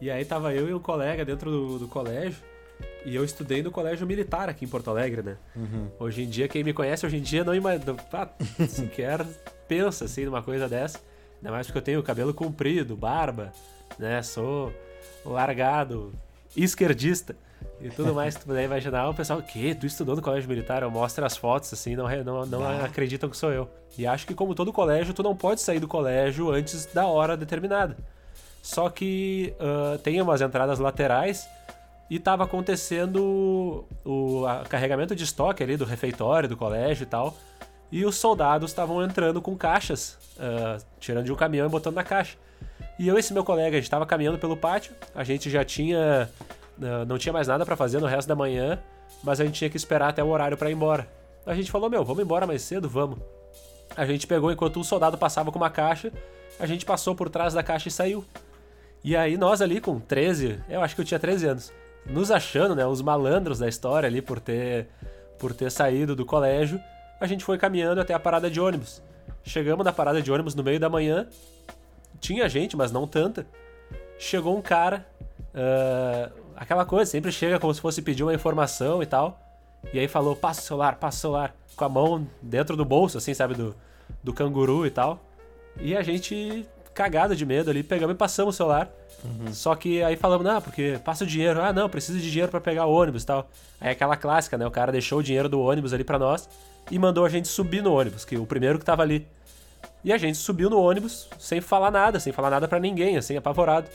E aí tava eu e um colega dentro do, do colégio. E eu estudei no colégio militar aqui em Porto Alegre, né? Uhum. Hoje em dia, quem me conhece hoje em dia não imagina. sequer pensa assim numa coisa dessa. Ainda mais porque eu tenho cabelo comprido, barba, né? Sou largado, esquerdista e tudo mais que tu puder imaginar. O pessoal, o quê? Tu estudou no colégio militar? Eu mostro as fotos assim, não, não, não Ah. acreditam que sou eu. E acho que, como todo colégio, tu não pode sair do colégio antes da hora determinada. Só que ah, tem umas entradas laterais e tava acontecendo o carregamento de estoque ali do refeitório, do colégio e tal. E os soldados estavam entrando com caixas, ah, tirando de um caminhão e botando na caixa. E eu e esse meu colega, a gente tava caminhando pelo pátio, a gente já tinha. Ah, não tinha mais nada pra fazer no resto da manhã, mas a gente tinha que esperar até o horário pra ir embora. A gente falou: Meu, vamos embora mais cedo? Vamos. A gente pegou enquanto um soldado passava com uma caixa, a gente passou por trás da caixa e saiu. E aí nós ali com 13, eu acho que eu tinha 13 anos, nos achando, né, os malandros da história ali por ter por ter saído do colégio, a gente foi caminhando até a parada de ônibus. Chegamos na parada de ônibus no meio da manhã, tinha gente, mas não tanta. Chegou um cara, ah, aquela coisa, sempre chega como se fosse pedir uma informação e tal. E aí falou, passa o celular, passa o celular, com a mão dentro do bolso, assim, sabe, do, do canguru e tal. E a gente, cagado de medo ali, pegamos e passamos o celular. Só que aí falamos, não, porque passa o dinheiro. Ah, não, preciso de dinheiro pra pegar o ônibus e tal. Aí aquela clássica, né? O cara deixou o dinheiro do ônibus ali pra nós e mandou a gente subir no ônibus, que o primeiro que tava ali. E a gente subiu no ônibus sem falar nada, sem falar nada pra ninguém, assim, apavorado.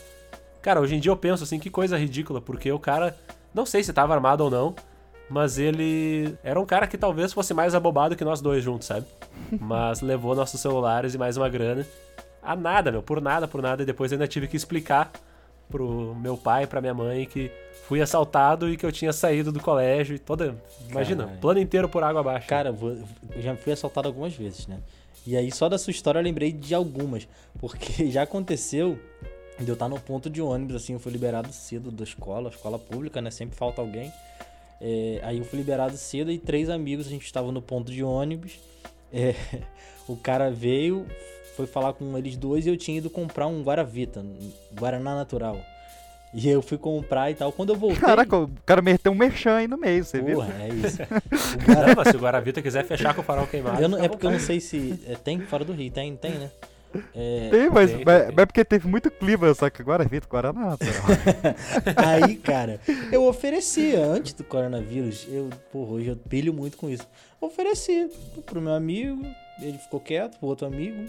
Cara, hoje em dia eu penso assim, que coisa ridícula, porque o cara, não sei se tava armado ou não, mas ele era um cara que talvez fosse mais abobado que nós dois juntos, sabe? Mas levou nossos celulares e mais uma grana. A nada, meu, por nada, por nada. E depois ainda tive que explicar pro meu pai pra minha mãe que fui assaltado e que eu tinha saído do colégio e toda. Imagina, Caralho. plano inteiro por água abaixo. Cara, eu já fui assaltado algumas vezes, né? E aí, só da sua história, eu lembrei de algumas. Porque já aconteceu de eu estar no ponto de ônibus, assim, eu fui liberado cedo da escola, escola pública, né? Sempre falta alguém. É, aí eu fui liberado cedo e três amigos, a gente estava no ponto de ônibus. É, o cara veio, foi falar com eles dois e eu tinha ido comprar um Guaravita, um Guaraná Natural. E eu fui comprar e tal. Quando eu voltei. Caraca, o cara meteu um merchan aí no meio, você viu? Porra, é isso. O Guara- Caramba, se o Guaravita quiser fechar com o farol queimado. Eu não- fica é porque eu não sei se. é, tem fora do Rio, tem, tem, né? É, Tem, mas, Tem, mas, tem. mas é porque teve muito clima, só que agora Vitor, Guaraná. natural. aí, cara, eu oferecia antes do coronavírus. Eu, porra, hoje eu pilho muito com isso. Ofereci pro meu amigo, ele ficou quieto, pro outro amigo,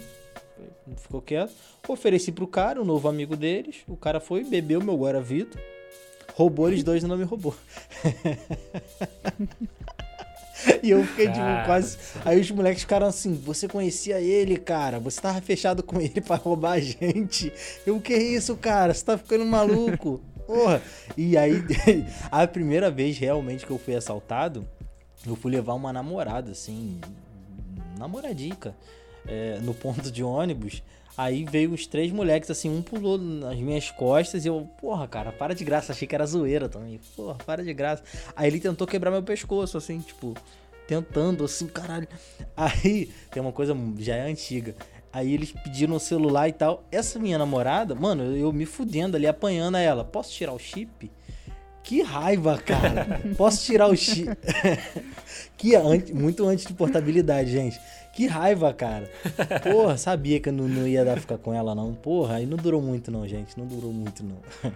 ficou quieto. Ofereci pro cara, o novo amigo deles. O cara foi, bebeu meu Guaravito, roubou eles dois e não me roubou. E eu fiquei, tipo, quase. Aí os moleques ficaram assim: você conhecia ele, cara? Você tava fechado com ele pra roubar a gente. Eu, o que é isso, cara? Você tá ficando maluco? Porra. E aí, a primeira vez realmente que eu fui assaltado, eu fui levar uma namorada, assim, namoradica. é, no ponto de ônibus. Aí veio os três moleques, assim, um pulou nas minhas costas e eu, porra, cara, para de graça. Achei que era zoeira também. Porra, para de graça. Aí ele tentou quebrar meu pescoço, assim, tipo, tentando, assim, caralho. Aí tem uma coisa já é antiga. Aí eles pediram o celular e tal. Essa minha namorada, mano, eu, eu me fudendo ali, apanhando a ela. Posso tirar o chip? Que raiva, cara. Posso tirar o chip? que anti, muito antes de portabilidade, gente. Que raiva, cara. Porra, sabia que eu não, não ia dar ficar com ela, não. Porra, aí não durou muito, não, gente. Não durou muito, não.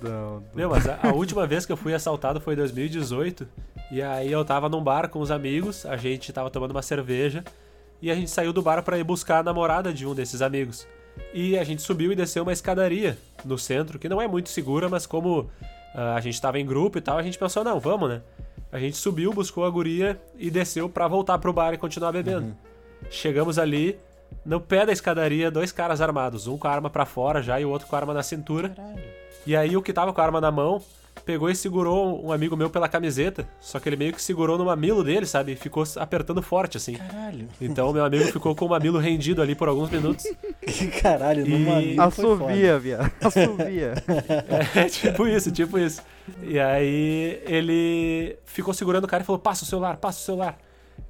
Não, Meu, mas a, a, última vez que eu fui assaltado foi em 2018. E aí eu tava num bar com os amigos, a gente tava tomando uma cerveja. E a gente saiu do bar para ir buscar a namorada de um desses amigos. E a gente subiu e desceu uma escadaria no centro, que não é muito segura, mas como uh, a gente tava em grupo e tal, a gente pensou, não, vamos, né? A gente subiu, buscou a guria e desceu para voltar pro bar e continuar bebendo. Uhum. Chegamos ali, no pé da escadaria, dois caras armados, um com a arma para fora já e o outro com a arma na cintura. Caralho. E aí o que tava com a arma na mão pegou e segurou um amigo meu pela camiseta, só que ele meio que segurou no mamilo dele, sabe? E ficou apertando forte, assim. Caralho. Então meu amigo ficou com o mamilo rendido ali por alguns minutos. Caralho, no e... mamilo. Assovia, viado. Assovia. é, tipo isso, tipo isso. E aí ele ficou segurando o cara e falou: passa o celular, passa o celular.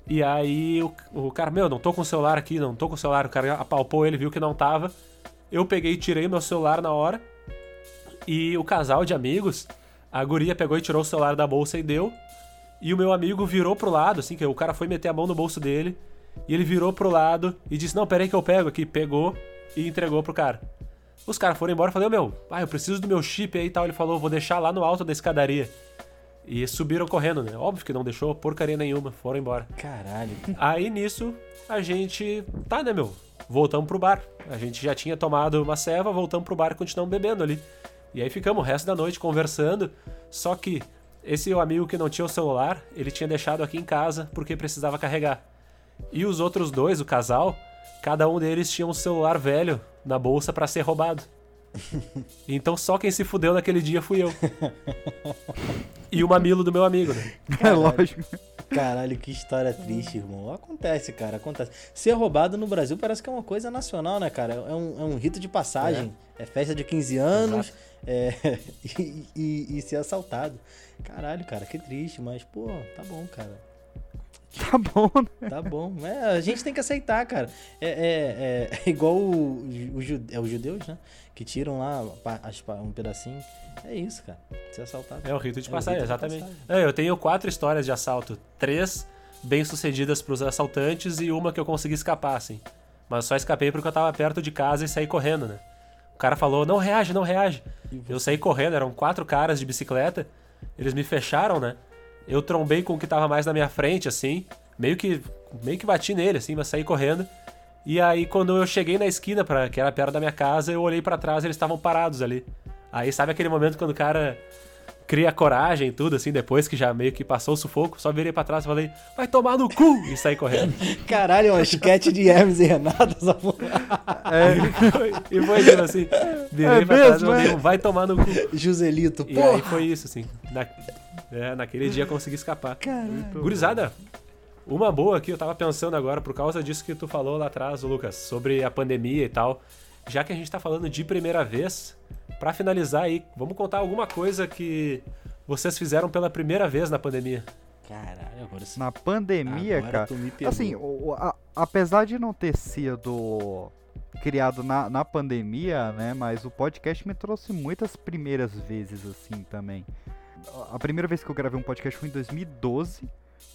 E aí o, o cara, meu, não tô com o celular aqui, não tô com o celular. O cara apalpou ele, viu que não tava. Eu peguei e tirei meu celular na hora. E o casal de amigos a guria pegou e tirou o celular da bolsa e deu. E o meu amigo virou pro lado, assim, que o cara foi meter a mão no bolso dele. E ele virou pro lado e disse: Não, peraí que eu pego aqui. Pegou e entregou pro cara. Os caras foram embora e falei: Meu, ah, eu preciso do meu chip aí e tal. Ele falou: Vou deixar lá no alto da escadaria. E subiram correndo, né? Óbvio que não deixou porcaria nenhuma, foram embora. Caralho. Aí nisso, a gente. Tá, né, meu? Voltamos pro bar. A gente já tinha tomado uma ceva, voltamos pro bar e continuamos bebendo ali. E aí ficamos o resto da noite conversando. Só que esse amigo que não tinha o celular, ele tinha deixado aqui em casa porque precisava carregar. E os outros dois, o casal, cada um deles tinha um celular velho na bolsa para ser roubado. Então só quem se fudeu naquele dia fui eu. E o mamilo do meu amigo, né? É lógico. Caralho, que história triste, irmão. Acontece, cara, acontece. Ser roubado no Brasil parece que é uma coisa nacional, né, cara? É um, é um rito de passagem. É, é festa de 15 anos. É, e, e, e, ser assaltado. Caralho, cara, que triste, mas, pô, tá bom, cara. Tá bom, né? Tá bom. É, a gente tem que aceitar, cara. É, é, é igual o, o, é os judeus, né? Que tiram lá um pedacinho. É isso, cara. Ser assaltado. É o rito de é passagem, exatamente. Passagem. É, eu tenho quatro histórias de assalto. Três bem sucedidas pros assaltantes e uma que eu consegui escapar, assim. Mas só escapei porque eu tava perto de casa e saí correndo, né? cara falou, não reage, não reage. Eu saí correndo, eram quatro caras de bicicleta. Eles me fecharam, né? Eu trombei com o que tava mais na minha frente, assim. Meio que, meio que bati nele, assim, mas saí correndo. E aí, quando eu cheguei na esquina, pra, que era perto da minha casa, eu olhei para trás e eles estavam parados ali. Aí, sabe aquele momento quando o cara cria coragem e tudo, assim, depois que já meio que passou o sufoco, só virei pra trás e falei, vai tomar no cu! E saí correndo. Caralho, é uma esquete de Hermes e Renato, essa porra. É, e foi, e foi tipo assim, virei é pra mesmo, trás e falei, é? vai tomar no cu. Joselito, porra! E aí foi isso, assim. Na, é, naquele dia consegui escapar. Caralho. Gurizada, uma boa aqui, eu tava pensando agora, por causa disso que tu falou lá atrás, Lucas, sobre a pandemia e tal. Já que a gente tá falando de primeira vez, para finalizar aí, vamos contar alguma coisa que vocês fizeram pela primeira vez na pandemia. Caralho, agora sim. Na pandemia, agora cara. Assim, o, a, apesar de não ter sido criado na, na pandemia, né? Mas o podcast me trouxe muitas primeiras vezes, assim, também. A primeira vez que eu gravei um podcast foi em 2012,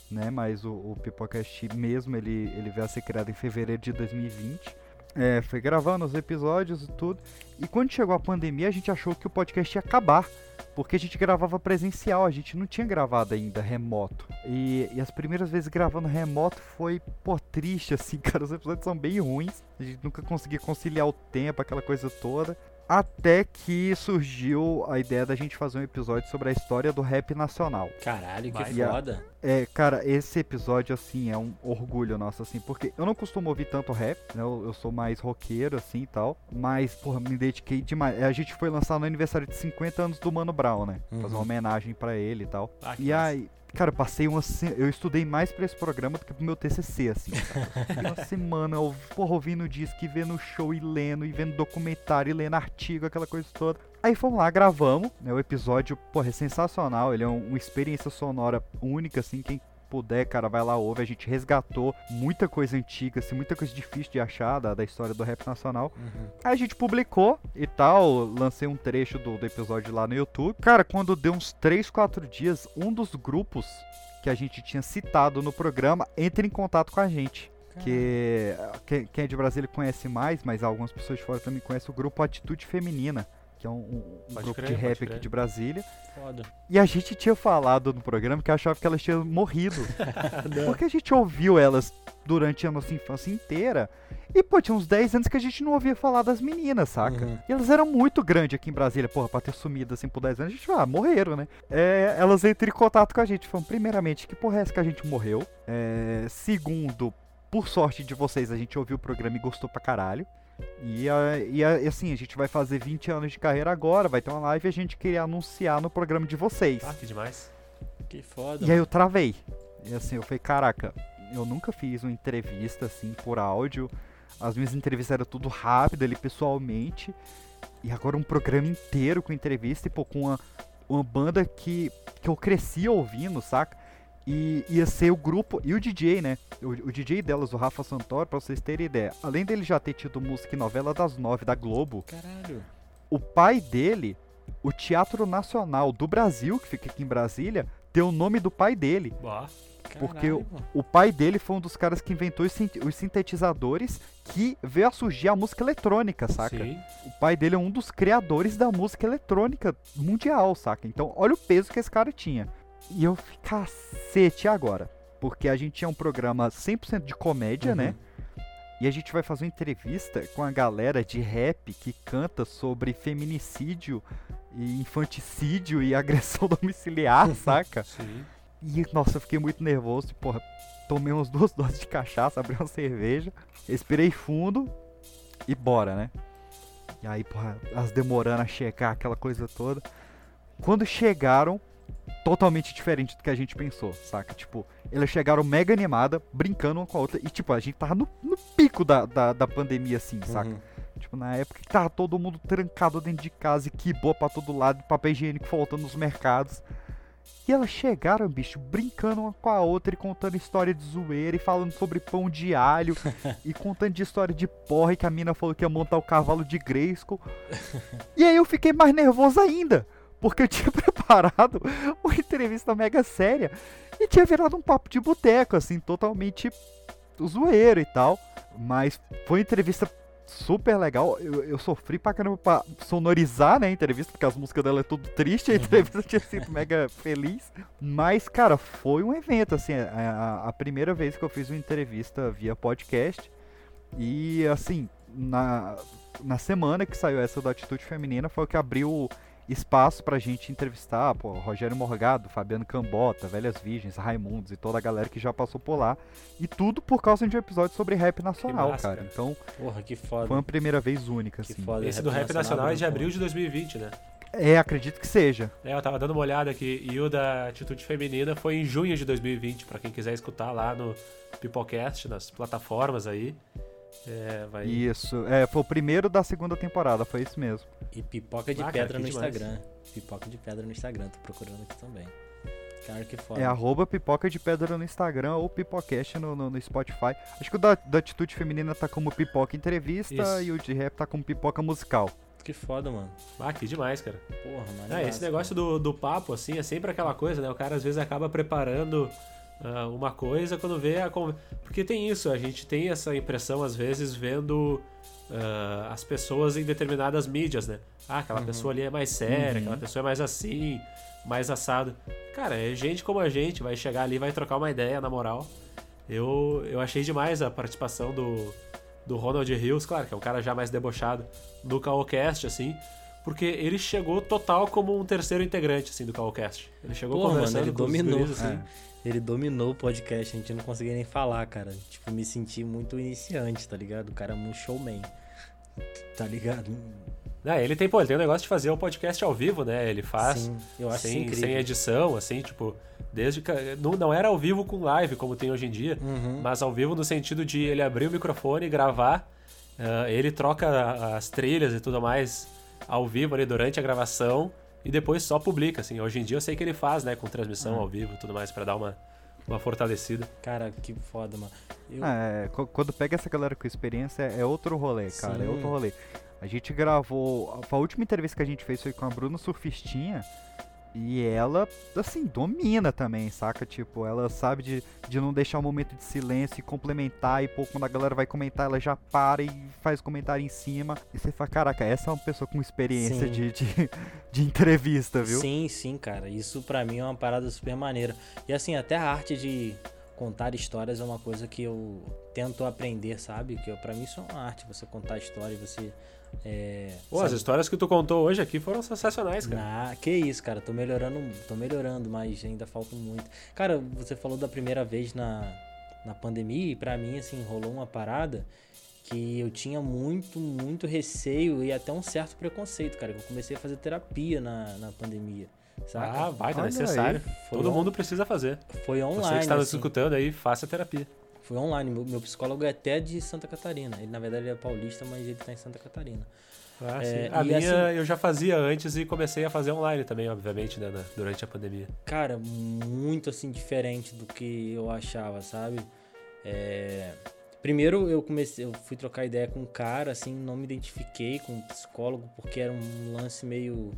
né? Mas o, o Pipocast mesmo, ele, ele veio a ser criado em fevereiro de 2020. É, foi gravando os episódios e tudo. E quando chegou a pandemia, a gente achou que o podcast ia acabar. Porque a gente gravava presencial, a gente não tinha gravado ainda remoto. E, e as primeiras vezes gravando remoto foi, pô, triste, assim, cara. Os episódios são bem ruins. A gente nunca conseguia conciliar o tempo, aquela coisa toda. Até que surgiu a ideia da gente fazer um episódio sobre a história do rap nacional. Caralho, que Vai. foda. É, cara, esse episódio, assim, é um orgulho nosso, assim, porque eu não costumo ouvir tanto rap, né? Eu, eu sou mais roqueiro, assim e tal. Mas, porra, me dediquei demais. A gente foi lançar no aniversário de 50 anos do Mano Brown, né? Uhum. Fazer uma homenagem para ele e tal. Ah, e aí. Cara, eu passei uma se... Eu estudei mais pra esse programa do que pro meu TCC, assim. Fiquei uma semana, eu, porra, ouvindo disco, e vendo show e lendo, e vendo documentário, e lendo artigo, aquela coisa toda. Aí fomos lá, gravamos, né? O episódio, porra, é sensacional. Ele é um, uma experiência sonora única, assim. Quem puder, cara, vai lá, ouve. A gente resgatou muita coisa antiga, assim, muita coisa difícil de achar da, da história do rap nacional. Uhum. Aí a gente publicou e tal, lancei um trecho do, do episódio lá no YouTube. Cara, quando deu uns 3, 4 dias, um dos grupos que a gente tinha citado no programa entra em contato com a gente. Que quem, quem é de Brasília conhece mais, mas algumas pessoas de fora também conhecem o grupo Atitude Feminina, que é um, um- um grupo crer, de rap crer. aqui de Brasília. Foda. E a gente tinha falado no programa que achava que elas tinham morrido. Porque a gente ouviu elas durante a nossa infância inteira. E, pô, tinha uns 10 anos que a gente não ouvia falar das meninas, saca? Uhum. E elas eram muito grandes aqui em Brasília, porra, pra ter sumido assim por 10 anos, a gente, ah, morreram, né? É, elas entram em contato com a gente, falam, primeiramente, que porra é essa que a gente morreu? É, segundo, por sorte de vocês, a gente ouviu o programa e gostou pra caralho. E, a- e a- e assim, a gente vai fazer 20 anos de carreira agora, vai ter uma live e a gente queria anunciar no programa de vocês. Ah, que demais. Que foda. E aí eu travei. E assim, eu falei, caraca, eu nunca fiz uma entrevista assim por áudio. As minhas entrevistas eram tudo rápido ali pessoalmente. E agora um programa inteiro com entrevista e pô, com uma, uma banda que, que eu cresci ouvindo, saca? E ia ser o grupo e o DJ, né? O, o DJ delas, o Rafa Santoro, pra vocês terem ideia. Além dele já ter tido música e novela das nove da Globo, Caralho. o pai dele, o Teatro Nacional do Brasil, que fica aqui em Brasília, tem o nome do pai dele. Ó, Porque Caralho, mano. O pai dele foi um dos caras que inventou os os sintetizadores que veio a surgir a música eletrônica, saca? sim. O pai dele é um dos criadores da música eletrônica mundial, saca? Então, olha o peso que esse cara tinha. E eu fiquei, cacete agora. Porque a gente tinha um programa 100% de comédia, Uhum. né? E a gente vai fazer uma entrevista com a galera de rap que canta sobre feminicídio e infanticídio e agressão domiciliar, saca? Sim. E, nossa, eu fiquei muito nervoso. Porra, tomei umas duas doses de cachaça, abri uma cerveja, respirei fundo e bora, né? E aí, porra, elas demorando a chegar, aquela coisa toda. Quando chegaram, totalmente diferente do que a gente pensou, saca? Tipo, elas chegaram mega animada, brincando uma com a outra. E, tipo, a gente tava no, no pico da, da, da pandemia, assim, saca? Uhum. Tipo, na época que tava todo mundo trancado dentro de casa e que boa pra todo lado, papel higiênico faltando nos mercados. E elas chegaram, bicho, brincando uma com a outra e contando história de zoeira e falando sobre pão de alho e contando de história de porra e que a mina falou que ia montar o cavalo de Grayskull. E aí eu fiquei mais nervoso ainda, porque eu tinha preparado uma entrevista mega séria e tinha virado um papo de boteco, assim, totalmente zoeiro e tal. Mas foi uma entrevista super legal. Eu, eu sofri pra caramba pra sonorizar né, a entrevista, porque as músicas dela é tudo triste, a entrevista tinha sido mega feliz. Mas, cara, foi um evento, assim, a, a- a primeira vez que eu fiz uma entrevista via podcast. E, assim, na, na semana que saiu essa da Atitude Feminina, foi o que abriu espaço pra gente entrevistar, pô, Rogério Morgado, Fabiano Cambota, Velhas Virgens, Raimundos e toda a galera que já passou por lá. E tudo por causa de um episódio sobre rap nacional, massa, cara. Então, Porra, que foda. foi uma primeira vez única, Que assim. foda. Esse do Rap Nacional é de muito abril de 2020, né? É, acredito que seja. É, eu tava dando uma olhada aqui e o da Atitude Feminina foi em junho de 2020, pra quem quiser escutar lá no Pipocast, nas plataformas aí. É, vai. Isso. É, foi o primeiro da segunda temporada, foi isso mesmo. E pipoca de Ah, cara, pedra que no demais. Instagram. Pipoca de pedra no Instagram, tô procurando aqui também. Cara, que foda. É arroba pipoca de pedra no Instagram ou pipocast no, no, no Spotify. Acho que o da, da Atitude Feminina tá como pipoca entrevista Isso. e o de rap tá como pipoca musical. Que foda, mano. Ah, que demais, cara. Porra, mano. É, esse negócio do, do papo, assim, é sempre aquela coisa, né? O cara às vezes acaba preparando ah, uma coisa quando vê a. Porque tem isso, a gente tem essa impressão, às vezes, vendo ah, as pessoas em determinadas mídias, né? Ah, aquela pessoa ali é mais séria, Uhum. aquela pessoa é mais assim, mais assado. Cara, é gente como a gente, vai chegar ali, vai trocar uma ideia, na moral. Eu, eu achei demais a participação do, do Ronald Hills, claro, que é um cara já mais debochado, no Caocast, assim, porque ele chegou total como um terceiro integrante, assim, do Caocast. Ele chegou mano, conversando ele com os dominou. guris, assim. É. Ele dominou o podcast, a gente não conseguia nem falar, cara. Tipo, me senti muito iniciante, tá ligado? O cara é um showman. Tá ligado? Ele tem, pô, ele tem um negócio de fazer o podcast ao vivo, né? Ele faz Sim, eu acho sem, incrível. sem edição, assim, tipo, Desde que não, não era ao vivo com live como tem hoje em dia, Uhum. mas ao vivo no sentido de ele abrir o microfone e gravar. ah, ele troca as trilhas e tudo mais ao vivo ali durante a gravação e depois só publica, assim. Hoje em dia eu sei que ele faz, né, com transmissão ao vivo e tudo mais pra dar uma, uma fortalecida. Cara, que foda, mano. Eu- É, qu- quando pega essa galera com experiência, é outro rolê, cara. É Sim. outro rolê. A gente gravou. A última entrevista que a gente fez foi com a Bruna Surfistinha. E ela, assim, domina também, saca? Tipo, ela sabe de, de não deixar um momento de silêncio e complementar. E pô, quando a galera vai comentar, ela já para e faz comentário em cima. E você fala, caraca, essa é uma pessoa com experiência de, de, de entrevista, viu? Sim, sim, cara. Isso pra mim é uma parada super maneira. E assim, até a arte de contar histórias é uma coisa que eu tento aprender, sabe? Que pra mim isso é uma arte, você contar história e você. É, Pô, as histórias que tu contou hoje aqui foram sensacionais, cara. Na- que isso, cara, tô melhorando, tô melhorando, mas ainda falta muito. Cara, você falou da primeira vez na, na pandemia e pra mim, assim, rolou uma parada que eu tinha muito, muito receio e até um certo preconceito, cara. que Eu comecei a fazer terapia na, na pandemia, saca? Ah, baita, Olha necessário. Todo on- mundo precisa fazer. Foi Você online, que está nos assim. escutando aí, faça terapia. Foi online. Meu, meu psicólogo é até de Santa Catarina. Ele, na verdade, ele é paulista, mas ele tá em Santa Catarina. Ah, É. A minha assim- eu já fazia antes e comecei a fazer online também, obviamente, né, na- durante a pandemia. Cara, muito assim diferente do que eu achava, sabe? É, Primeiro eu comecei, eu fui trocar ideia com um cara, assim, não me identifiquei com um psicólogo porque era um lance meio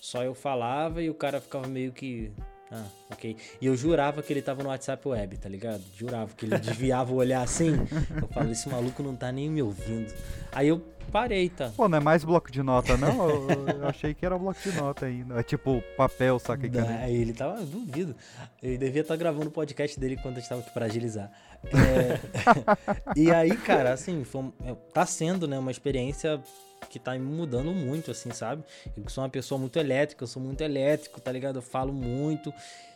só eu falava e o cara ficava meio que ah, ok. E eu jurava que ele tava no WhatsApp web, tá ligado? Jurava que ele desviava o olhar assim. Eu falo, esse maluco não tá nem me ouvindo. Aí eu parei, tá? Pô, não é mais bloco de nota, não? Eu, eu achei que era bloco de nota ainda. É tipo papel, saca? Aí ele tava, duvido. Ele devia estar gravando o podcast dele enquanto a gente tava aqui pra agilizar. É, e aí, cara, assim, foi, é, tá sendo, né, uma experiência que tá me mudando muito, assim, sabe? Eu sou uma pessoa muito elétrica, eu sou muito elétrico, tá ligado? Eu falo muito.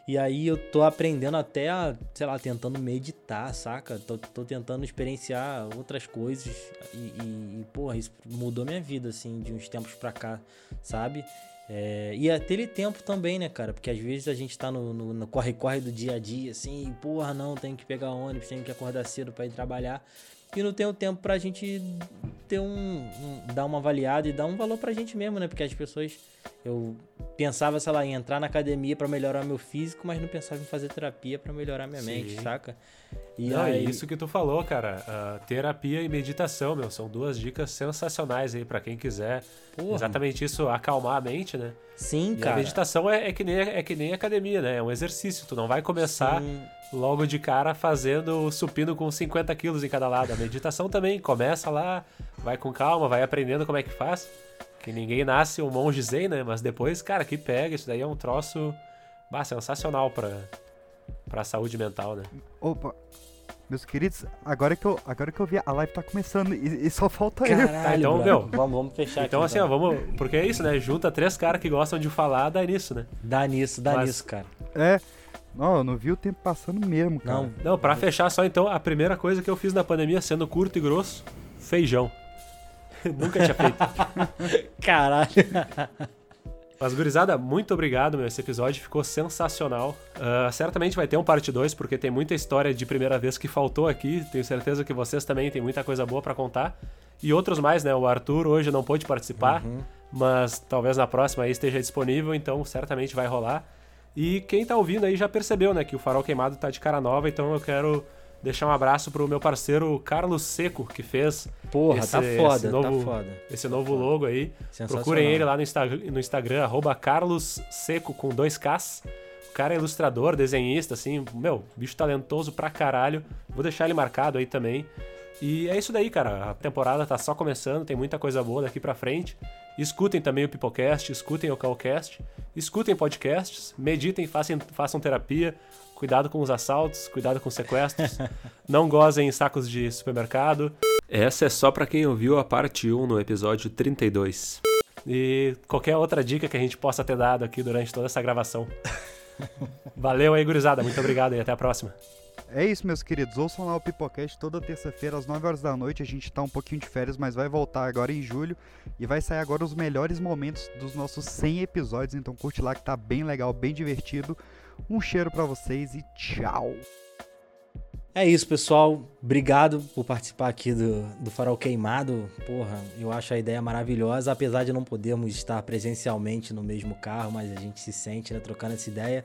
E aí eu tô aprendendo até a, sei lá, tentando meditar, saca? Tô, tô tentando experienciar outras coisas. E, e, e, porra, isso mudou minha vida, assim, de uns tempos pra cá, sabe? É, e aquele tempo também, né, cara? Porque às vezes a gente tá no corre-corre do dia a dia, assim, e, porra, não, tem que pegar ônibus, tem que acordar cedo pra ir trabalhar. E não tem o tempo pra gente ter um, um- dar uma avaliada e dar um valor pra gente mesmo, né? Porque as pessoas. Eu pensava, sei lá, em entrar na academia pra melhorar meu físico, mas não pensava em fazer terapia pra melhorar minha Sim. mente, saca? E Não, aí, é isso que tu falou, cara. Ah, terapia e meditação, meu, são duas dicas sensacionais aí pra quem quiser. porra, Exatamente isso, acalmar a mente, né? sim, E a cara. meditação é, é que nem, é que nem academia, né? É um exercício. Tu não vai começar Sim. logo de cara fazendo supino com 50 quilos em cada lado. A meditação também, começa lá, vai com calma, vai aprendendo como é que faz. Que ninguém nasce um monge zen, né? Mas depois, cara, que pega, isso daí é um troço bah, sensacional pra, pra saúde mental, né? Opa, meus queridos, agora que eu, agora que eu vi, a live tá começando e, e só falta eu. Caralho, então, brother. meu, Vamos, vamos fechar Então, aqui. assim, ó, vamos. Porque é isso, né? Junta três caras que gostam de falar, dá nisso, né? Dá nisso, dá Mas- nisso, cara. É. Não, eu não vi o tempo passando mesmo, cara. Não, Não, pra fechar só, então, a primeira coisa que eu fiz na pandemia, sendo curto e grosso, feijão. Nunca tinha feito. caralho. Mas, gurizada, muito obrigado, meu. Esse episódio ficou sensacional. Ah, certamente vai ter um parte 2, porque tem muita história de primeira vez que faltou aqui. Tenho certeza que vocês também têm muita coisa boa pra contar. E outros mais, né? O Arthur hoje não pôde participar, mas talvez na próxima aí esteja disponível, então certamente vai rolar. E quem tá ouvindo aí já percebeu, né, que o Farol Queimado tá de cara nova, então eu quero deixar um abraço pro meu parceiro Carlos Seco, que fez Porra, esse- tá esse foda, novo- tá foda. esse novo logo aí. Procurem ele lá no, Insta no Instagram, arroba Carlos Seco com dois Ks. O cara é ilustrador, desenhista, assim, meu, bicho talentoso pra caralho. Vou deixar ele marcado aí também. E é isso daí, cara. A temporada tá só começando, tem muita coisa boa daqui pra frente. Escutem também o Pipocast, escutem o Calcast, escutem podcasts, meditem, façam, façam terapia, cuidado com os assaltos, cuidado com sequestros, não gozem em sacos de supermercado. Essa é só pra quem ouviu a parte 1 no episódio 32. E qualquer outra dica que a gente possa ter dado aqui durante toda essa gravação. Valeu aí, gurizada. Muito obrigado e até a próxima. É isso, meus queridos. Ouçam lá o Pipocast toda terça-feira às 9 horas da noite. A gente tá um pouquinho de férias, mas vai voltar agora em julho. E vai sair agora os melhores momentos dos nossos 100 episódios. Então curte lá que tá bem legal, bem divertido. Um cheiro para vocês e tchau! É isso, pessoal. Obrigado por participar aqui do, do Farol Queimado. Porra, eu acho a ideia maravilhosa, apesar de não podermos estar presencialmente no mesmo carro, mas a gente se sente, né, trocando essa ideia.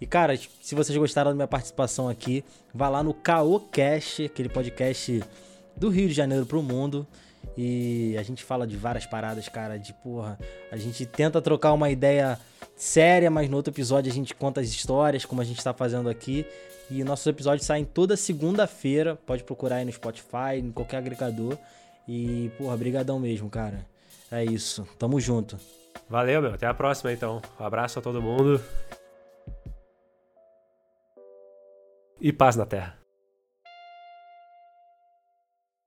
E, cara, se vocês gostaram da minha participação aqui, vá lá no Caocast, aquele podcast do Rio de Janeiro pro mundo. E a gente fala de várias paradas, cara, de porra. A gente tenta trocar uma ideia séria, mas no outro episódio a gente conta as histórias, como a gente tá fazendo aqui. E nossos episódios saem toda segunda-feira. Pode procurar aí no Spotify, em qualquer agregador. E, porra, brigadão mesmo, cara. É isso. Tamo junto. Valeu, meu. Até a próxima, então. Um abraço a todo mundo. E paz na Terra.